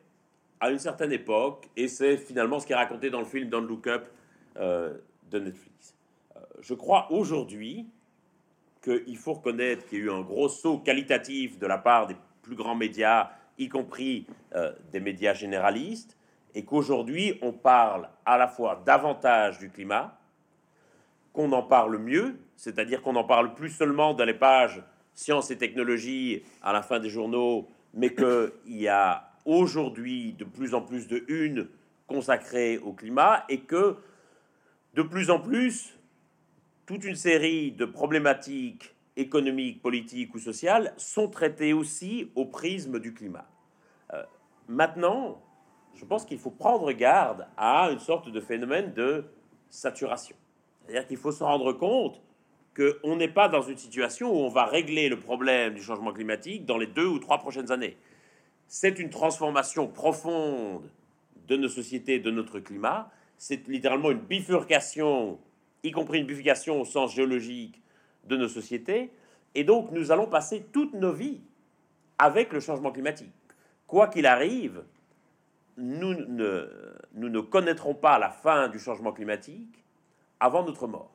à une certaine époque, et c'est finalement ce qui est raconté dans le film Don't Look Up euh, de Netflix. Euh, je crois aujourd'hui qu'il faut reconnaître qu'il y a eu un gros saut qualitatif de la part des plus grands médias y compris euh, des médias généralistes, et qu'aujourd'hui on parle à la fois davantage du climat, qu'on en parle mieux, c'est-à-dire qu'on en parle plus seulement dans les pages sciences et technologies à la fin des journaux, mais qu'il y a aujourd'hui de plus en plus de une consacrée au climat et que de plus en plus toute une série de problématiques économiques, politiques ou sociales sont traitées aussi au prisme du climat. Euh, maintenant, je pense qu'il faut prendre garde à une sorte de phénomène de saturation. C'est-à-dire qu'il faut se rendre compte qu'on n'est pas dans une situation où on va régler le problème du changement climatique dans les deux ou trois prochaines années. C'est une transformation profonde de nos sociétés, de notre climat. C'est littéralement une bifurcation, y compris une bifurcation au sens géologique de nos sociétés. Et donc, nous allons passer toutes nos vies avec le changement climatique. Quoi qu'il arrive, nous ne, nous ne connaîtrons pas la fin du changement climatique avant notre mort.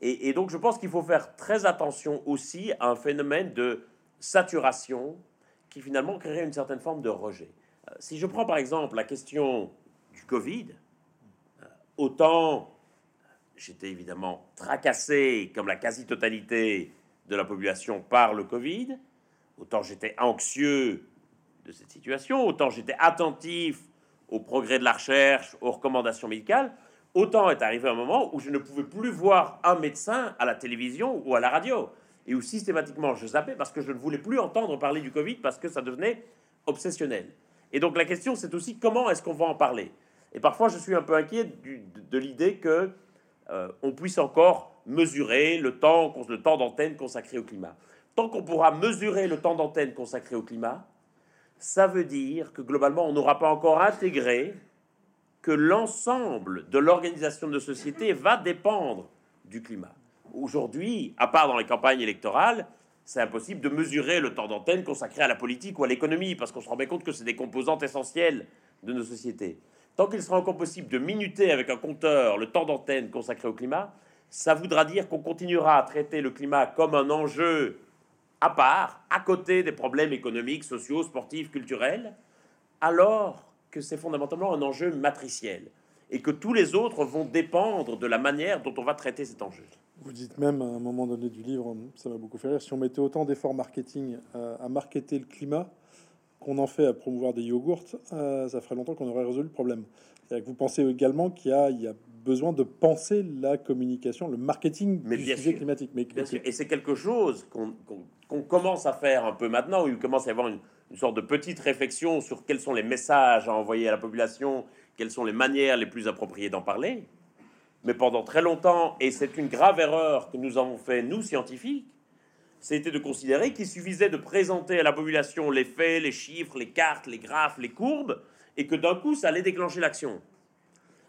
Et, et donc, je pense qu'il faut faire très attention aussi à un phénomène de saturation qui finalement créerait une certaine forme de rejet. Euh, si je prends par exemple la question du Covid, euh, autant j'étais évidemment tracassé, comme la quasi-totalité de la population, par le Covid. Autant j'étais anxieux de cette situation, autant j'étais attentif au progrès de la recherche, aux recommandations médicales, autant est arrivé un moment où je ne pouvais plus voir un médecin à la télévision ou à la radio, et où systématiquement je zappais parce que je ne voulais plus entendre parler du Covid parce que ça devenait obsessionnel. Et donc la question c'est aussi comment est-ce qu'on va en parler? Et parfois je suis un peu inquiet de l'idée que euh, on puisse encore mesurer le temps, le temps d'antenne consacré au climat. Tant qu'on pourra mesurer le temps d'antenne consacré au climat, ça veut dire que globalement, on n'aura pas encore intégré que l'ensemble de l'organisation de société va dépendre du climat. Aujourd'hui, à part dans les campagnes électorales, c'est impossible de mesurer le temps d'antenne consacré à la politique ou à l'économie, parce qu'on se rend bien compte que c'est des composantes essentielles de nos sociétés. Tant qu'il sera encore possible de minuter avec un compteur le temps d'antenne consacré au climat, ça voudra dire qu'on continuera à traiter le climat comme un enjeu à part, à côté des problèmes économiques, sociaux, sportifs, culturels, alors que c'est fondamentalement un enjeu matriciel et que tous les autres vont dépendre de la manière dont on va traiter cet enjeu. Vous dites même à un moment donné du livre, ça m'a beaucoup fait rire, si on mettait autant d'efforts marketing à, marketer le climat, qu'on en fait à promouvoir des yogourts, euh, ça ferait longtemps qu'on aurait résolu le problème. vous pensez également qu'il y, a, besoin de penser la communication, le marketing mais du bien sujet climatique. Mais, Et c'est quelque chose qu'on commence à faire un peu maintenant, où il commence à y avoir une, une, sorte de petite réflexion sur quels sont les messages à envoyer à la population, quelles sont les manières les plus appropriées d'en parler. Mais pendant très longtemps, et c'est une grave erreur que nous avons fait, nous, scientifiques, c'était de considérer qu'il suffisait de présenter à la population les faits, les chiffres, les cartes, les graphes, les courbes, et que d'un coup, ça allait déclencher l'action.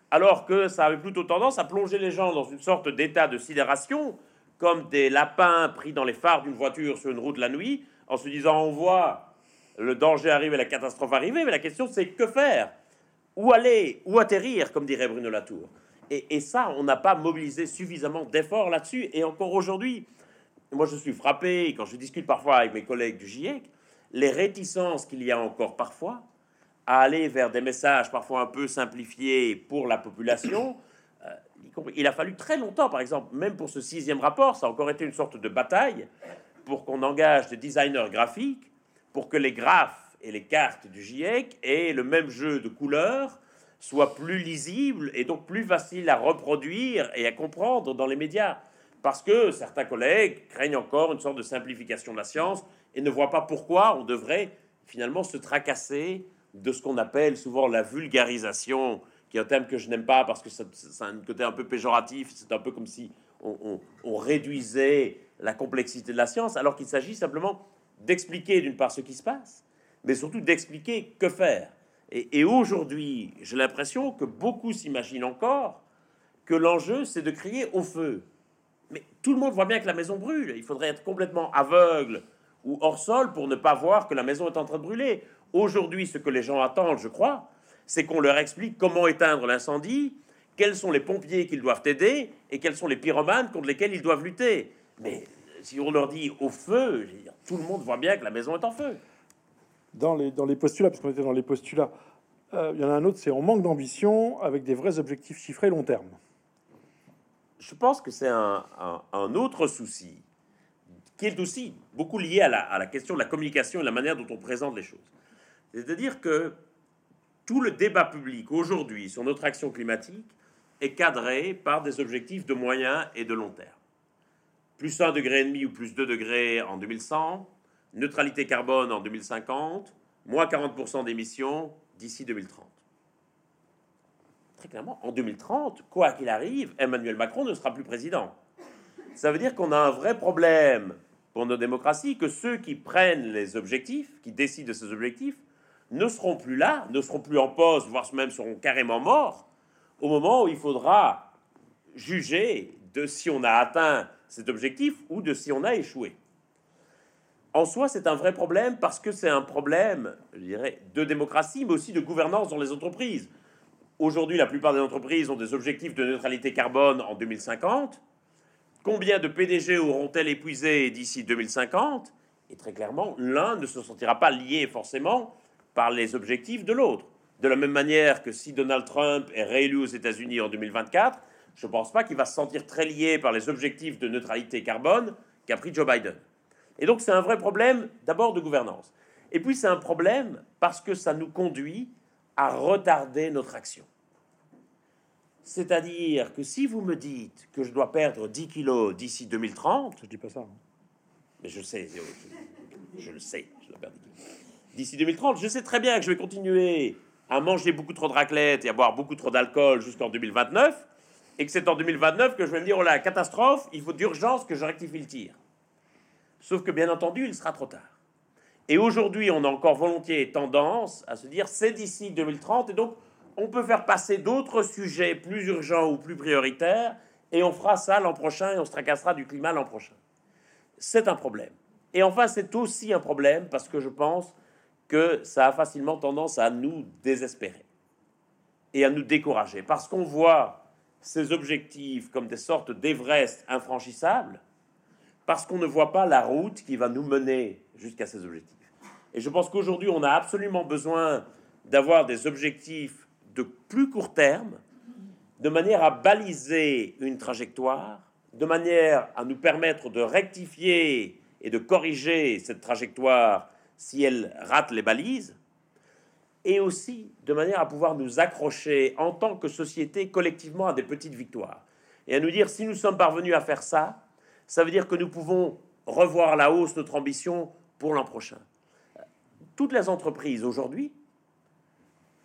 Alors que ça avait plutôt tendance à plonger les gens dans une sorte d'état de sidération, comme des lapins pris dans les phares d'une voiture sur une route la nuit, en se disant on voit le danger arriver, la catastrophe arriver, mais la question c'est que faire? Où aller? Où atterrir, comme dirait Bruno Latour. Et, et ça, on n'a pas mobilisé suffisamment d'efforts là-dessus, et encore aujourd'hui, moi je suis frappé, quand je discute parfois avec mes collègues du GIEC, les réticences qu'il y a encore parfois à aller vers des messages parfois un peu simplifiés pour la population. Euh, il a fallu très longtemps, par exemple, même pour ce sixième rapport, ça a encore été une sorte de bataille pour qu'on engage des designers graphiques pour que les graphes et les cartes du GIEC aient le même jeu de couleurs, soient plus lisibles et donc plus faciles à reproduire et à comprendre dans les médias parce que certains collègues craignent encore une sorte de simplification de la science et ne voient pas pourquoi on devrait finalement se tracasser de ce qu'on appelle souvent la vulgarisation, qui est un terme que je n'aime pas parce que ça, a un côté un peu péjoratif, c'est un peu comme si on, on réduisait la complexité de la science, alors qu'il s'agit simplement d'expliquer d'une part ce qui se passe, mais surtout d'expliquer que faire. Et, aujourd'hui, j'ai l'impression que beaucoup s'imaginent encore que l'enjeu, c'est de crier au feu. Mais tout le monde voit bien que la maison brûle. Il faudrait être complètement aveugle ou hors sol pour ne pas voir que la maison est en train de brûler. Aujourd'hui, ce que les gens attendent, je crois, c'est qu'on leur explique comment éteindre l'incendie, quels sont les pompiers qu'ils doivent aider et quels sont les pyromanes contre lesquels ils doivent lutter. Mais si on leur dit au feu, tout le monde voit bien que la maison est en feu dans les, dans les postulats, parce qu'on était dans les postulats, euh, il y en a un autre, c'est on manque d'ambition avec des vrais objectifs chiffrés long terme. Je pense que c'est un, autre souci qui est aussi beaucoup lié à la, question de la communication et la manière dont on présente les choses. C'est-à-dire que tout le débat public aujourd'hui sur notre action climatique est cadré par des objectifs de moyen et de long terme. Plus 1 degré ou plus 2 degrés en 2100, neutralité carbone en 2050, moins 40% d'émissions d'ici 2030. Très clairement, en 2030, quoi qu'il arrive, Emmanuel Macron ne sera plus président. Ça veut dire qu'on a un vrai problème pour nos démocraties, que ceux qui prennent les objectifs, qui décident de ces objectifs, ne seront plus là, ne seront plus en poste, voire même seront carrément morts, au moment où il faudra juger de si on a atteint cet objectif ou de si on a échoué en soi, c'est un vrai problème parce que c'est un problème, je dirais, de démocratie, mais aussi de gouvernance dans les entreprises. Aujourd'hui, la plupart des entreprises ont des objectifs de neutralité carbone en 2050. Combien de PDG auront-elles épuisé d'ici 2050 Et très clairement, l'un ne se sentira pas lié forcément par les objectifs de l'autre. De la même manière que si Donald Trump est réélu aux États-Unis en 2024, je ne pense pas qu'il va se sentir très lié par les objectifs de neutralité carbone qu'a pris Joe Biden. Et donc c'est un vrai problème d'abord de gouvernance. Et puis c'est un problème parce que ça nous conduit à retarder notre action. C'est-à-dire que si vous me dites que je dois perdre 10 kilos d'ici 2030, je dis pas ça. Hein. Mais je sais, je, le sais, je dois perdre D'ici 2030, je sais très bien que je vais continuer à manger beaucoup trop de raclette et à boire beaucoup trop d'alcool jusqu'en 2029, et que c'est en 2029 que je vais me dire, oh là, catastrophe, il faut d'urgence que je rectifie le tir. Sauf que bien entendu, il sera trop tard. Et aujourd'hui, on a encore volontiers tendance à se dire c'est d'ici 2030 et donc on peut faire passer d'autres sujets plus urgents ou plus prioritaires et on fera ça l'an prochain et on se tracassera du climat l'an prochain. C'est un problème. Et enfin, c'est aussi un problème parce que je pense que ça a facilement tendance à nous désespérer et à nous décourager parce qu'on voit ces objectifs comme des sortes d'Everest infranchissables parce qu'on ne voit pas la route qui va nous mener jusqu'à ces objectifs. Et je pense qu'aujourd'hui, on a absolument besoin d'avoir des objectifs de plus court terme, de manière à baliser une trajectoire, de manière à nous permettre de rectifier et de corriger cette trajectoire si elle rate les balises, et aussi de manière à pouvoir nous accrocher en tant que société collectivement à des petites victoires, et à nous dire si nous sommes parvenus à faire ça, ça veut dire que nous pouvons revoir à la hausse notre ambition pour l'an prochain. Toutes les entreprises aujourd'hui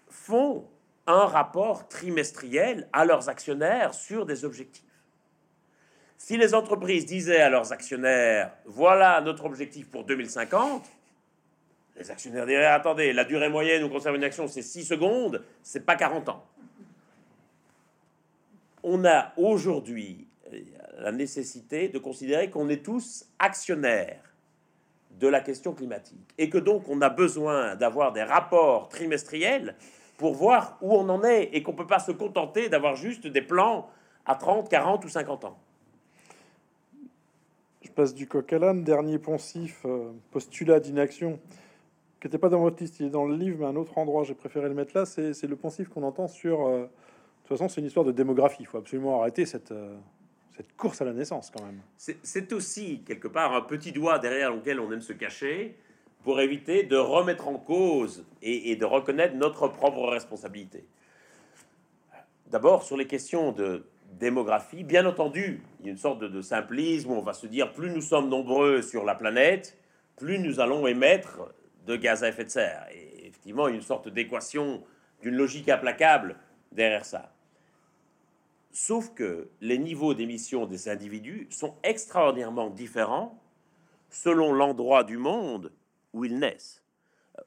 font un rapport trimestriel à leurs actionnaires sur des objectifs. Si les entreprises disaient à leurs actionnaires, voilà notre objectif pour 2050, les actionnaires diraient, attendez, la durée moyenne où conserve une action, c'est 6 secondes, c'est pas 40 ans. On a aujourd'hui la nécessité de considérer qu'on est tous actionnaires de la question climatique et que donc on a besoin d'avoir des rapports trimestriels pour voir où on en est et qu'on ne peut pas se contenter d'avoir juste des plans à 30, 40 ou 50 ans. Je passe du coq à l'âne, dernier poncif, euh, postulat d'inaction, qui n'était pas dans votre liste, il est dans le livre, mais à un autre endroit, j'ai préféré le mettre là, c'est le poncif qu'on entend sur... Euh, de toute façon, c'est une histoire de démographie, il faut absolument arrêter cette... Euh, cette course à la naissance quand même. C'est aussi quelque part un petit doigt derrière lequel on aime se cacher pour éviter de remettre en cause et, de reconnaître notre propre responsabilité. D'abord sur les questions de démographie, bien entendu, il y a une sorte de, simplisme où on va se dire plus nous sommes nombreux sur la planète, plus nous allons émettre de gaz à effet de serre. Et effectivement, il y a une sorte d'équation d'une logique implacable derrière ça. Sauf que les niveaux d'émission des individus sont extraordinairement différents selon l'endroit du monde où ils naissent.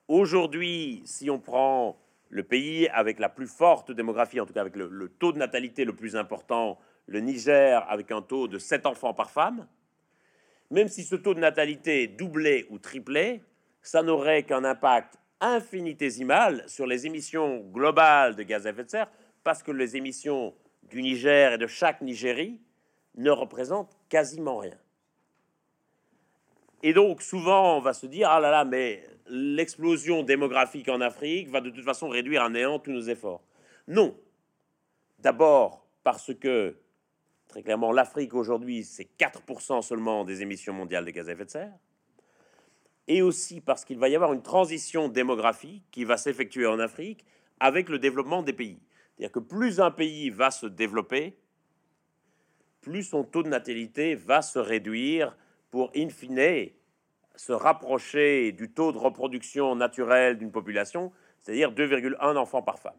aujourd'hui, si on prend le pays avec la plus forte démographie, en tout cas avec le, le, taux de natalité le plus important, le Niger, avec un taux de 7 enfants par femme, même si ce taux de natalité doublait ou triplait, ça n'aurait qu'un impact infinitésimal sur les émissions globales de gaz à effet de serre, parce que les émissions du Niger et de chaque Nigérie ne représentent quasiment rien. Et donc souvent on va se dire ah là là mais l'explosion démographique en Afrique va de toute façon réduire à néant tous nos efforts. Non. D'abord parce que très clairement l'Afrique aujourd'hui c'est 4% seulement des émissions mondiales de gaz à effet de serre. Et aussi parce qu'il va y avoir une transition démographique qui va s'effectuer en Afrique avec le développement des pays. C'est-à-dire que plus un pays va se développer, plus son taux de natalité va se réduire pour, in fine, se rapprocher du taux de reproduction naturelle d'une population, c'est-à-dire 2,1 enfants par femme.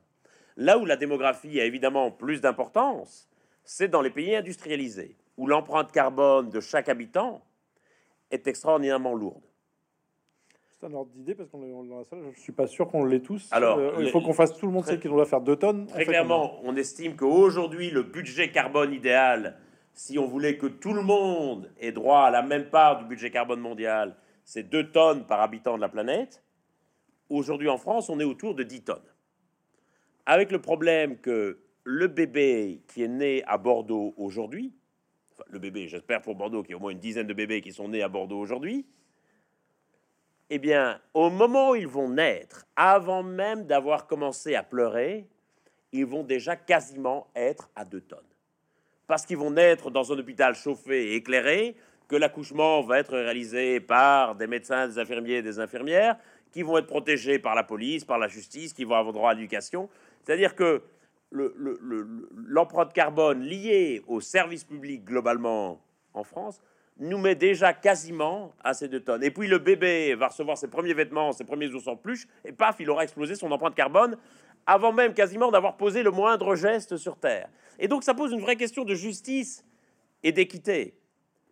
Là où la démographie a évidemment plus d'importance, c'est dans les pays industrialisés, où l'empreinte carbone de chaque habitant est extraordinairement lourde. C'est un ordre d'idée parce qu'on est dans la salle. Je suis pas sûr qu'on l'ait tous. Alors, euh, il faut qu'on fasse tout le monde sait qu'il doit faire 2 tonnes. Très clairement, on estime qu'aujourd'hui, le budget carbone idéal si on voulait que tout le monde ait droit à la même part du budget carbone mondial, c'est 2 tonnes par habitant de la planète. Aujourd'hui en France, on est autour de 10 tonnes. Avec le problème que le bébé qui est né à Bordeaux aujourd'hui, le bébé, j'espère pour Bordeaux qu'il y a au moins une dizaine de bébés qui sont nés à Bordeaux aujourd'hui, eh bien, au moment où ils vont naître, avant même d'avoir commencé à pleurer, ils vont déjà quasiment être à 2 tonnes parce qu'ils vont naître dans un hôpital chauffé et éclairé, que l'accouchement va être réalisé par des médecins, des infirmiers et des infirmières, qui vont être protégés par la police, par la justice, qui vont avoir droit à l'éducation. C'est-à-dire que l'empreinte carbone liée au service public globalement en France nous met déjà quasiment à ces deux tonnes. Et puis le bébé va recevoir ses premiers vêtements, ses premiers os en peluche, et paf, il aura explosé son empreinte carbone avant même quasiment d'avoir posé le moindre geste sur Terre. Et donc ça pose une vraie question de justice et d'équité.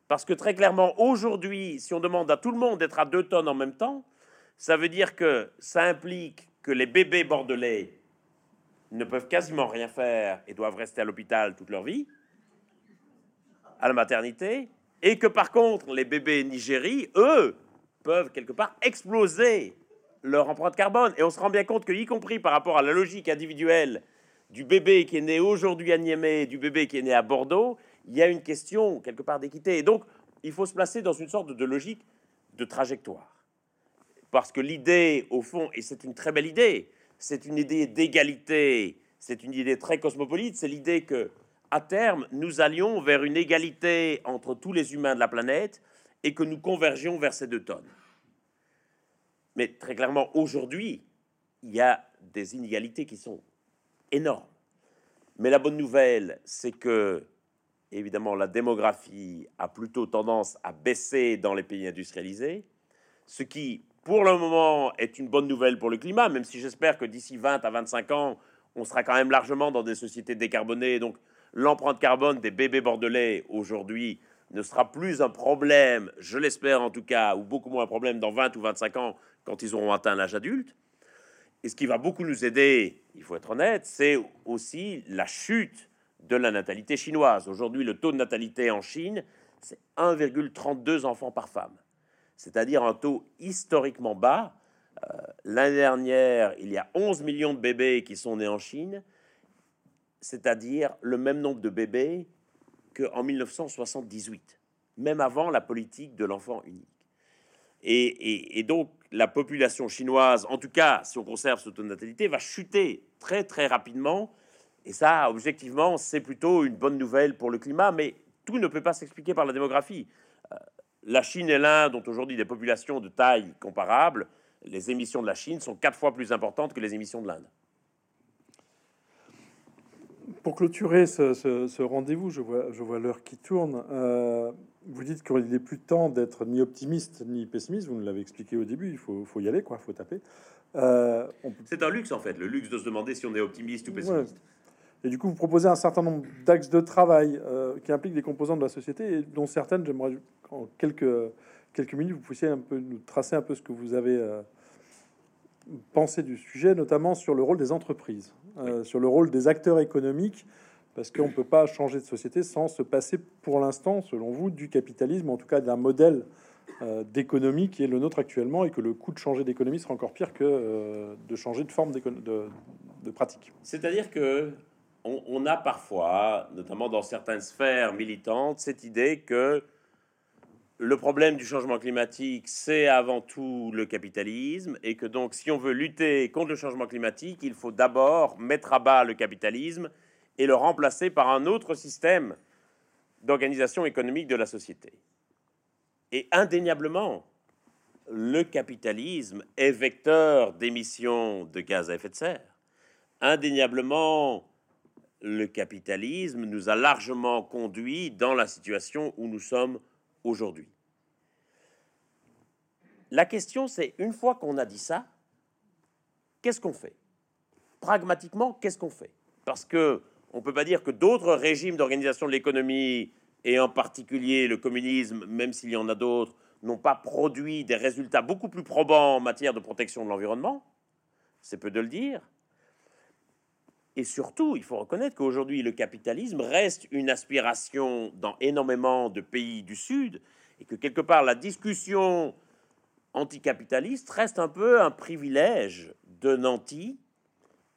Parce que très clairement, aujourd'hui, si on demande à tout le monde d'être à deux tonnes en même temps, ça veut dire que ça implique que les bébés bordelais ne peuvent quasiment rien faire et doivent rester à l'hôpital toute leur vie, à la maternité, et que par contre, les bébés nigéris, eux, peuvent quelque part exploser leur empreinte carbone. Et on se rend bien compte que, y compris par rapport à la logique individuelle du bébé qui est né aujourd'hui à Niamey du bébé qui est né à Bordeaux, il y a une question quelque part d'équité. Et donc, il faut se placer dans une sorte de logique de trajectoire. Parce que l'idée, au fond, et c'est une très belle idée, c'est une idée d'égalité, c'est une idée très cosmopolite, c'est l'idée que, à terme, nous allions vers une égalité entre tous les humains de la planète et que nous convergions vers ces deux tonnes. Mais très clairement, aujourd'hui, il y a des inégalités qui sont énormes. Mais la bonne nouvelle, c'est que, évidemment, la démographie a plutôt tendance à baisser dans les pays industrialisés, ce qui, pour le moment, est une bonne nouvelle pour le climat, même si j'espère que d'ici 20 à 25 ans, on sera quand même largement dans des sociétés décarbonées. Donc, l'empreinte carbone des bébés bordelais aujourd'hui ne sera plus un problème, je l'espère en tout cas, ou beaucoup moins un problème dans 20 ou 25 ans quand ils auront atteint l'âge adulte. Et ce qui va beaucoup nous aider, il faut être honnête, c'est aussi la chute de la natalité chinoise. Aujourd'hui, le taux de natalité en Chine, c'est 1,32 enfants par femme, c'est-à-dire un taux historiquement bas. Euh, l'année dernière, il y a 11 millions de bébés qui sont nés en Chine, c'est-à-dire le même nombre de bébés qu'en 1978, même avant la politique de l'enfant unique. Et, donc, la population chinoise, en tout cas, si on conserve ce taux de natalité, va chuter très très rapidement. Et ça, objectivement, c'est plutôt une bonne nouvelle pour le climat, mais tout ne peut pas s'expliquer par la démographie. Euh, la Chine et l'Inde ont aujourd'hui des populations de taille comparable. Les émissions de la Chine sont quatre fois plus importantes que les émissions de l'Inde. Pour clôturer ce, rendez-vous, je vois, je vois l'heure qui tourne. Euh, vous dites qu'il n'est plus temps d'être ni optimiste ni pessimiste. Vous nous l'avez expliqué au début. Il faut, faut y aller, quoi. Il faut taper. Euh, C'est un luxe en fait, le luxe de se demander si on est optimiste ou pessimiste. Et du coup, vous proposez un certain nombre d'axes de travail euh, qui impliquent des composants de la société, et dont certaines, j'aimerais en quelques quelques minutes, vous puissiez un peu nous tracer un peu ce que vous avez pensée du sujet, notamment sur le rôle des entreprises, euh, sur le rôle des acteurs économiques, parce qu'on ne peut pas changer de société sans se passer, pour l'instant, selon vous, du capitalisme, en tout cas d'un modèle euh, d'économie qui est le nôtre actuellement, et que le coût de changer d'économie sera encore pire que euh, de changer de forme de, pratique. C'est-à-dire que on, a parfois, notamment dans certaines sphères militantes, cette idée que le problème du changement climatique, c'est avant tout le capitalisme, et que donc si on veut lutter contre le changement climatique, il faut d'abord mettre à bas le capitalisme et le remplacer par un autre système d'organisation économique de la société. Et indéniablement, le capitalisme est vecteur d'émissions de gaz à effet de serre. Indéniablement, le capitalisme nous a largement conduit dans la situation où nous sommes aujourd'hui. La question, c'est une fois qu'on a dit ça, qu'est-ce qu'on fait? Pragmatiquement, qu'est-ce qu'on fait? Parce que on peut pas dire que d'autres régimes d'organisation de l'économie, et en particulier le communisme, même s'il y en a d'autres, n'ont pas produit des résultats beaucoup plus probants en matière de protection de l'environnement. C'est peu de le dire. Et surtout, il faut reconnaître qu'aujourd'hui, le capitalisme reste une aspiration dans énormément de pays du Sud, et que quelque part, la discussion anticapitaliste reste un peu un privilège de nantis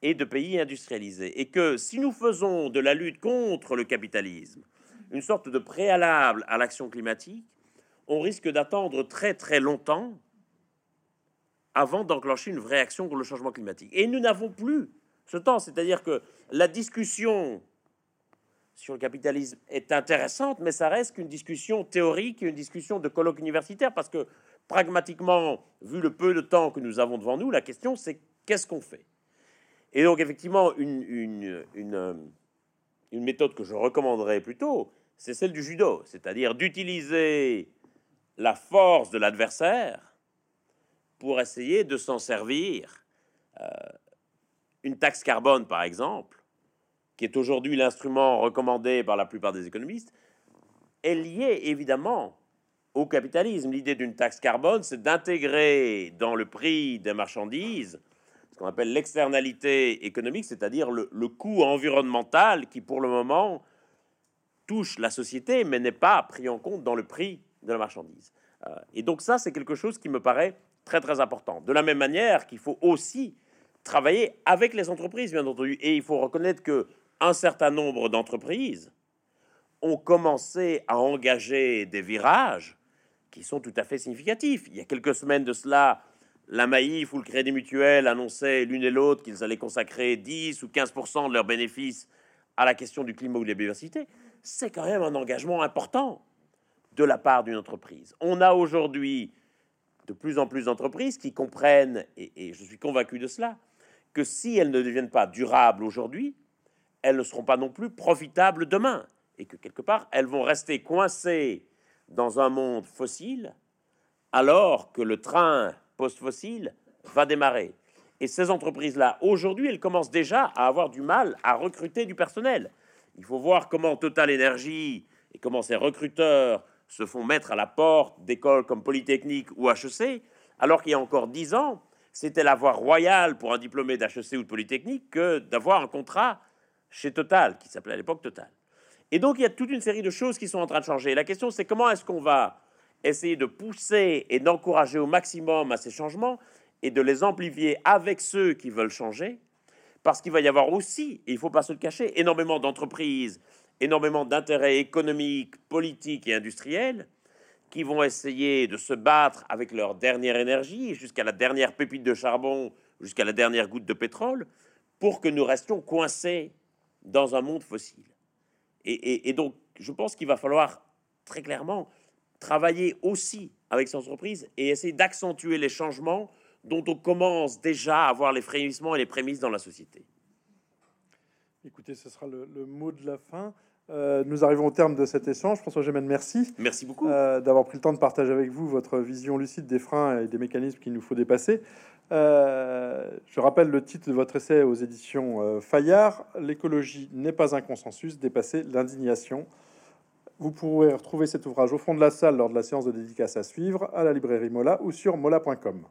et de pays industrialisés. Et que si nous faisons de la lutte contre le capitalisme une sorte de préalable à l'action climatique, on risque d'attendre très très longtemps avant d'enclencher une vraie action contre le changement climatique. Et nous n'avons plus ce temps. C'est-à-dire que la discussion sur le capitalisme est intéressante, mais ça reste qu'une discussion théorique, une discussion de colloque universitaire, parce que pragmatiquement, vu le peu de temps que nous avons devant nous, la question c'est qu'est-ce qu'on fait? Et donc effectivement, une, une, méthode que je recommanderais plutôt, c'est celle du judo, c'est-à-dire d'utiliser la force de l'adversaire pour essayer de s'en servir euh, une taxe carbone, par exemple, qui est aujourd'hui l'instrument recommandé par la plupart des économistes, est liée évidemment au capitalisme. L'idée d'une taxe carbone, c'est d'intégrer dans le prix des marchandises qu'on appelle l'externalité économique, c'est-à-dire le, coût environnemental qui, pour le moment, touche la société, mais n'est pas pris en compte dans le prix de la marchandise. Euh, et donc ça, c'est quelque chose qui me paraît très très important. De la même manière qu'il faut aussi travailler avec les entreprises, bien entendu. Et il faut reconnaître que un certain nombre d'entreprises ont commencé à engager des virages qui sont tout à fait significatifs. Il y a quelques semaines de cela, la Maïf ou le Crédit Mutuel annonçaient l'une et l'autre qu'ils allaient consacrer 10 ou 15% de leurs bénéfices à la question du climat ou de la biodiversité. C'est quand même un engagement important de la part d'une entreprise. On a aujourd'hui de plus en plus d'entreprises qui comprennent, et, et je suis convaincu de cela, que si elles ne deviennent pas durables aujourd'hui, elles ne seront pas non plus profitables demain, et que quelque part, elles vont rester coincées dans un monde fossile, alors que le train post-fossile va démarrer. Et ces entreprises-là, aujourd'hui, elles commencent déjà à avoir du mal à recruter du personnel. Il faut voir comment Total Energy et comment ces recruteurs se font mettre à la porte d'écoles comme Polytechnique ou HEC, alors qu'il y a encore dix ans, c'était la voie royale pour un diplômé d'HEC ou de Polytechnique que d'avoir un contrat chez Total, qui s'appelait à l'époque Total. Et donc il y a toute une série de choses qui sont en train de changer. La question c'est comment est-ce qu'on va essayer de pousser et d'encourager au maximum à ces changements et de les amplifier avec ceux qui veulent changer, parce qu'il va y avoir aussi, et il ne faut pas se le cacher, énormément d'entreprises, énormément d'intérêts économiques, politiques et industriels qui vont essayer de se battre avec leur dernière énergie, jusqu'à la dernière pépite de charbon, jusqu'à la dernière goutte de pétrole, pour que nous restions coincés dans un monde fossile. Et, donc, je pense qu'il va falloir très clairement travailler aussi avec ces entreprises et essayer d'accentuer les changements dont on commence déjà à avoir les frémissements et les prémices dans la société. Écoutez, ce sera le mot de la fin. Euh, nous arrivons au terme de cet échange. François Gémen, merci. Merci beaucoup. Euh, d'avoir pris le temps de partager avec vous votre vision lucide des freins et des mécanismes qu'il nous faut dépasser. Euh, je rappelle le titre de votre essai aux éditions Fayard L'écologie n'est pas un consensus, dépasser l'indignation. Vous pourrez retrouver cet ouvrage au fond de la salle lors de la séance de dédicace à suivre à la librairie Mola ou sur mola.com.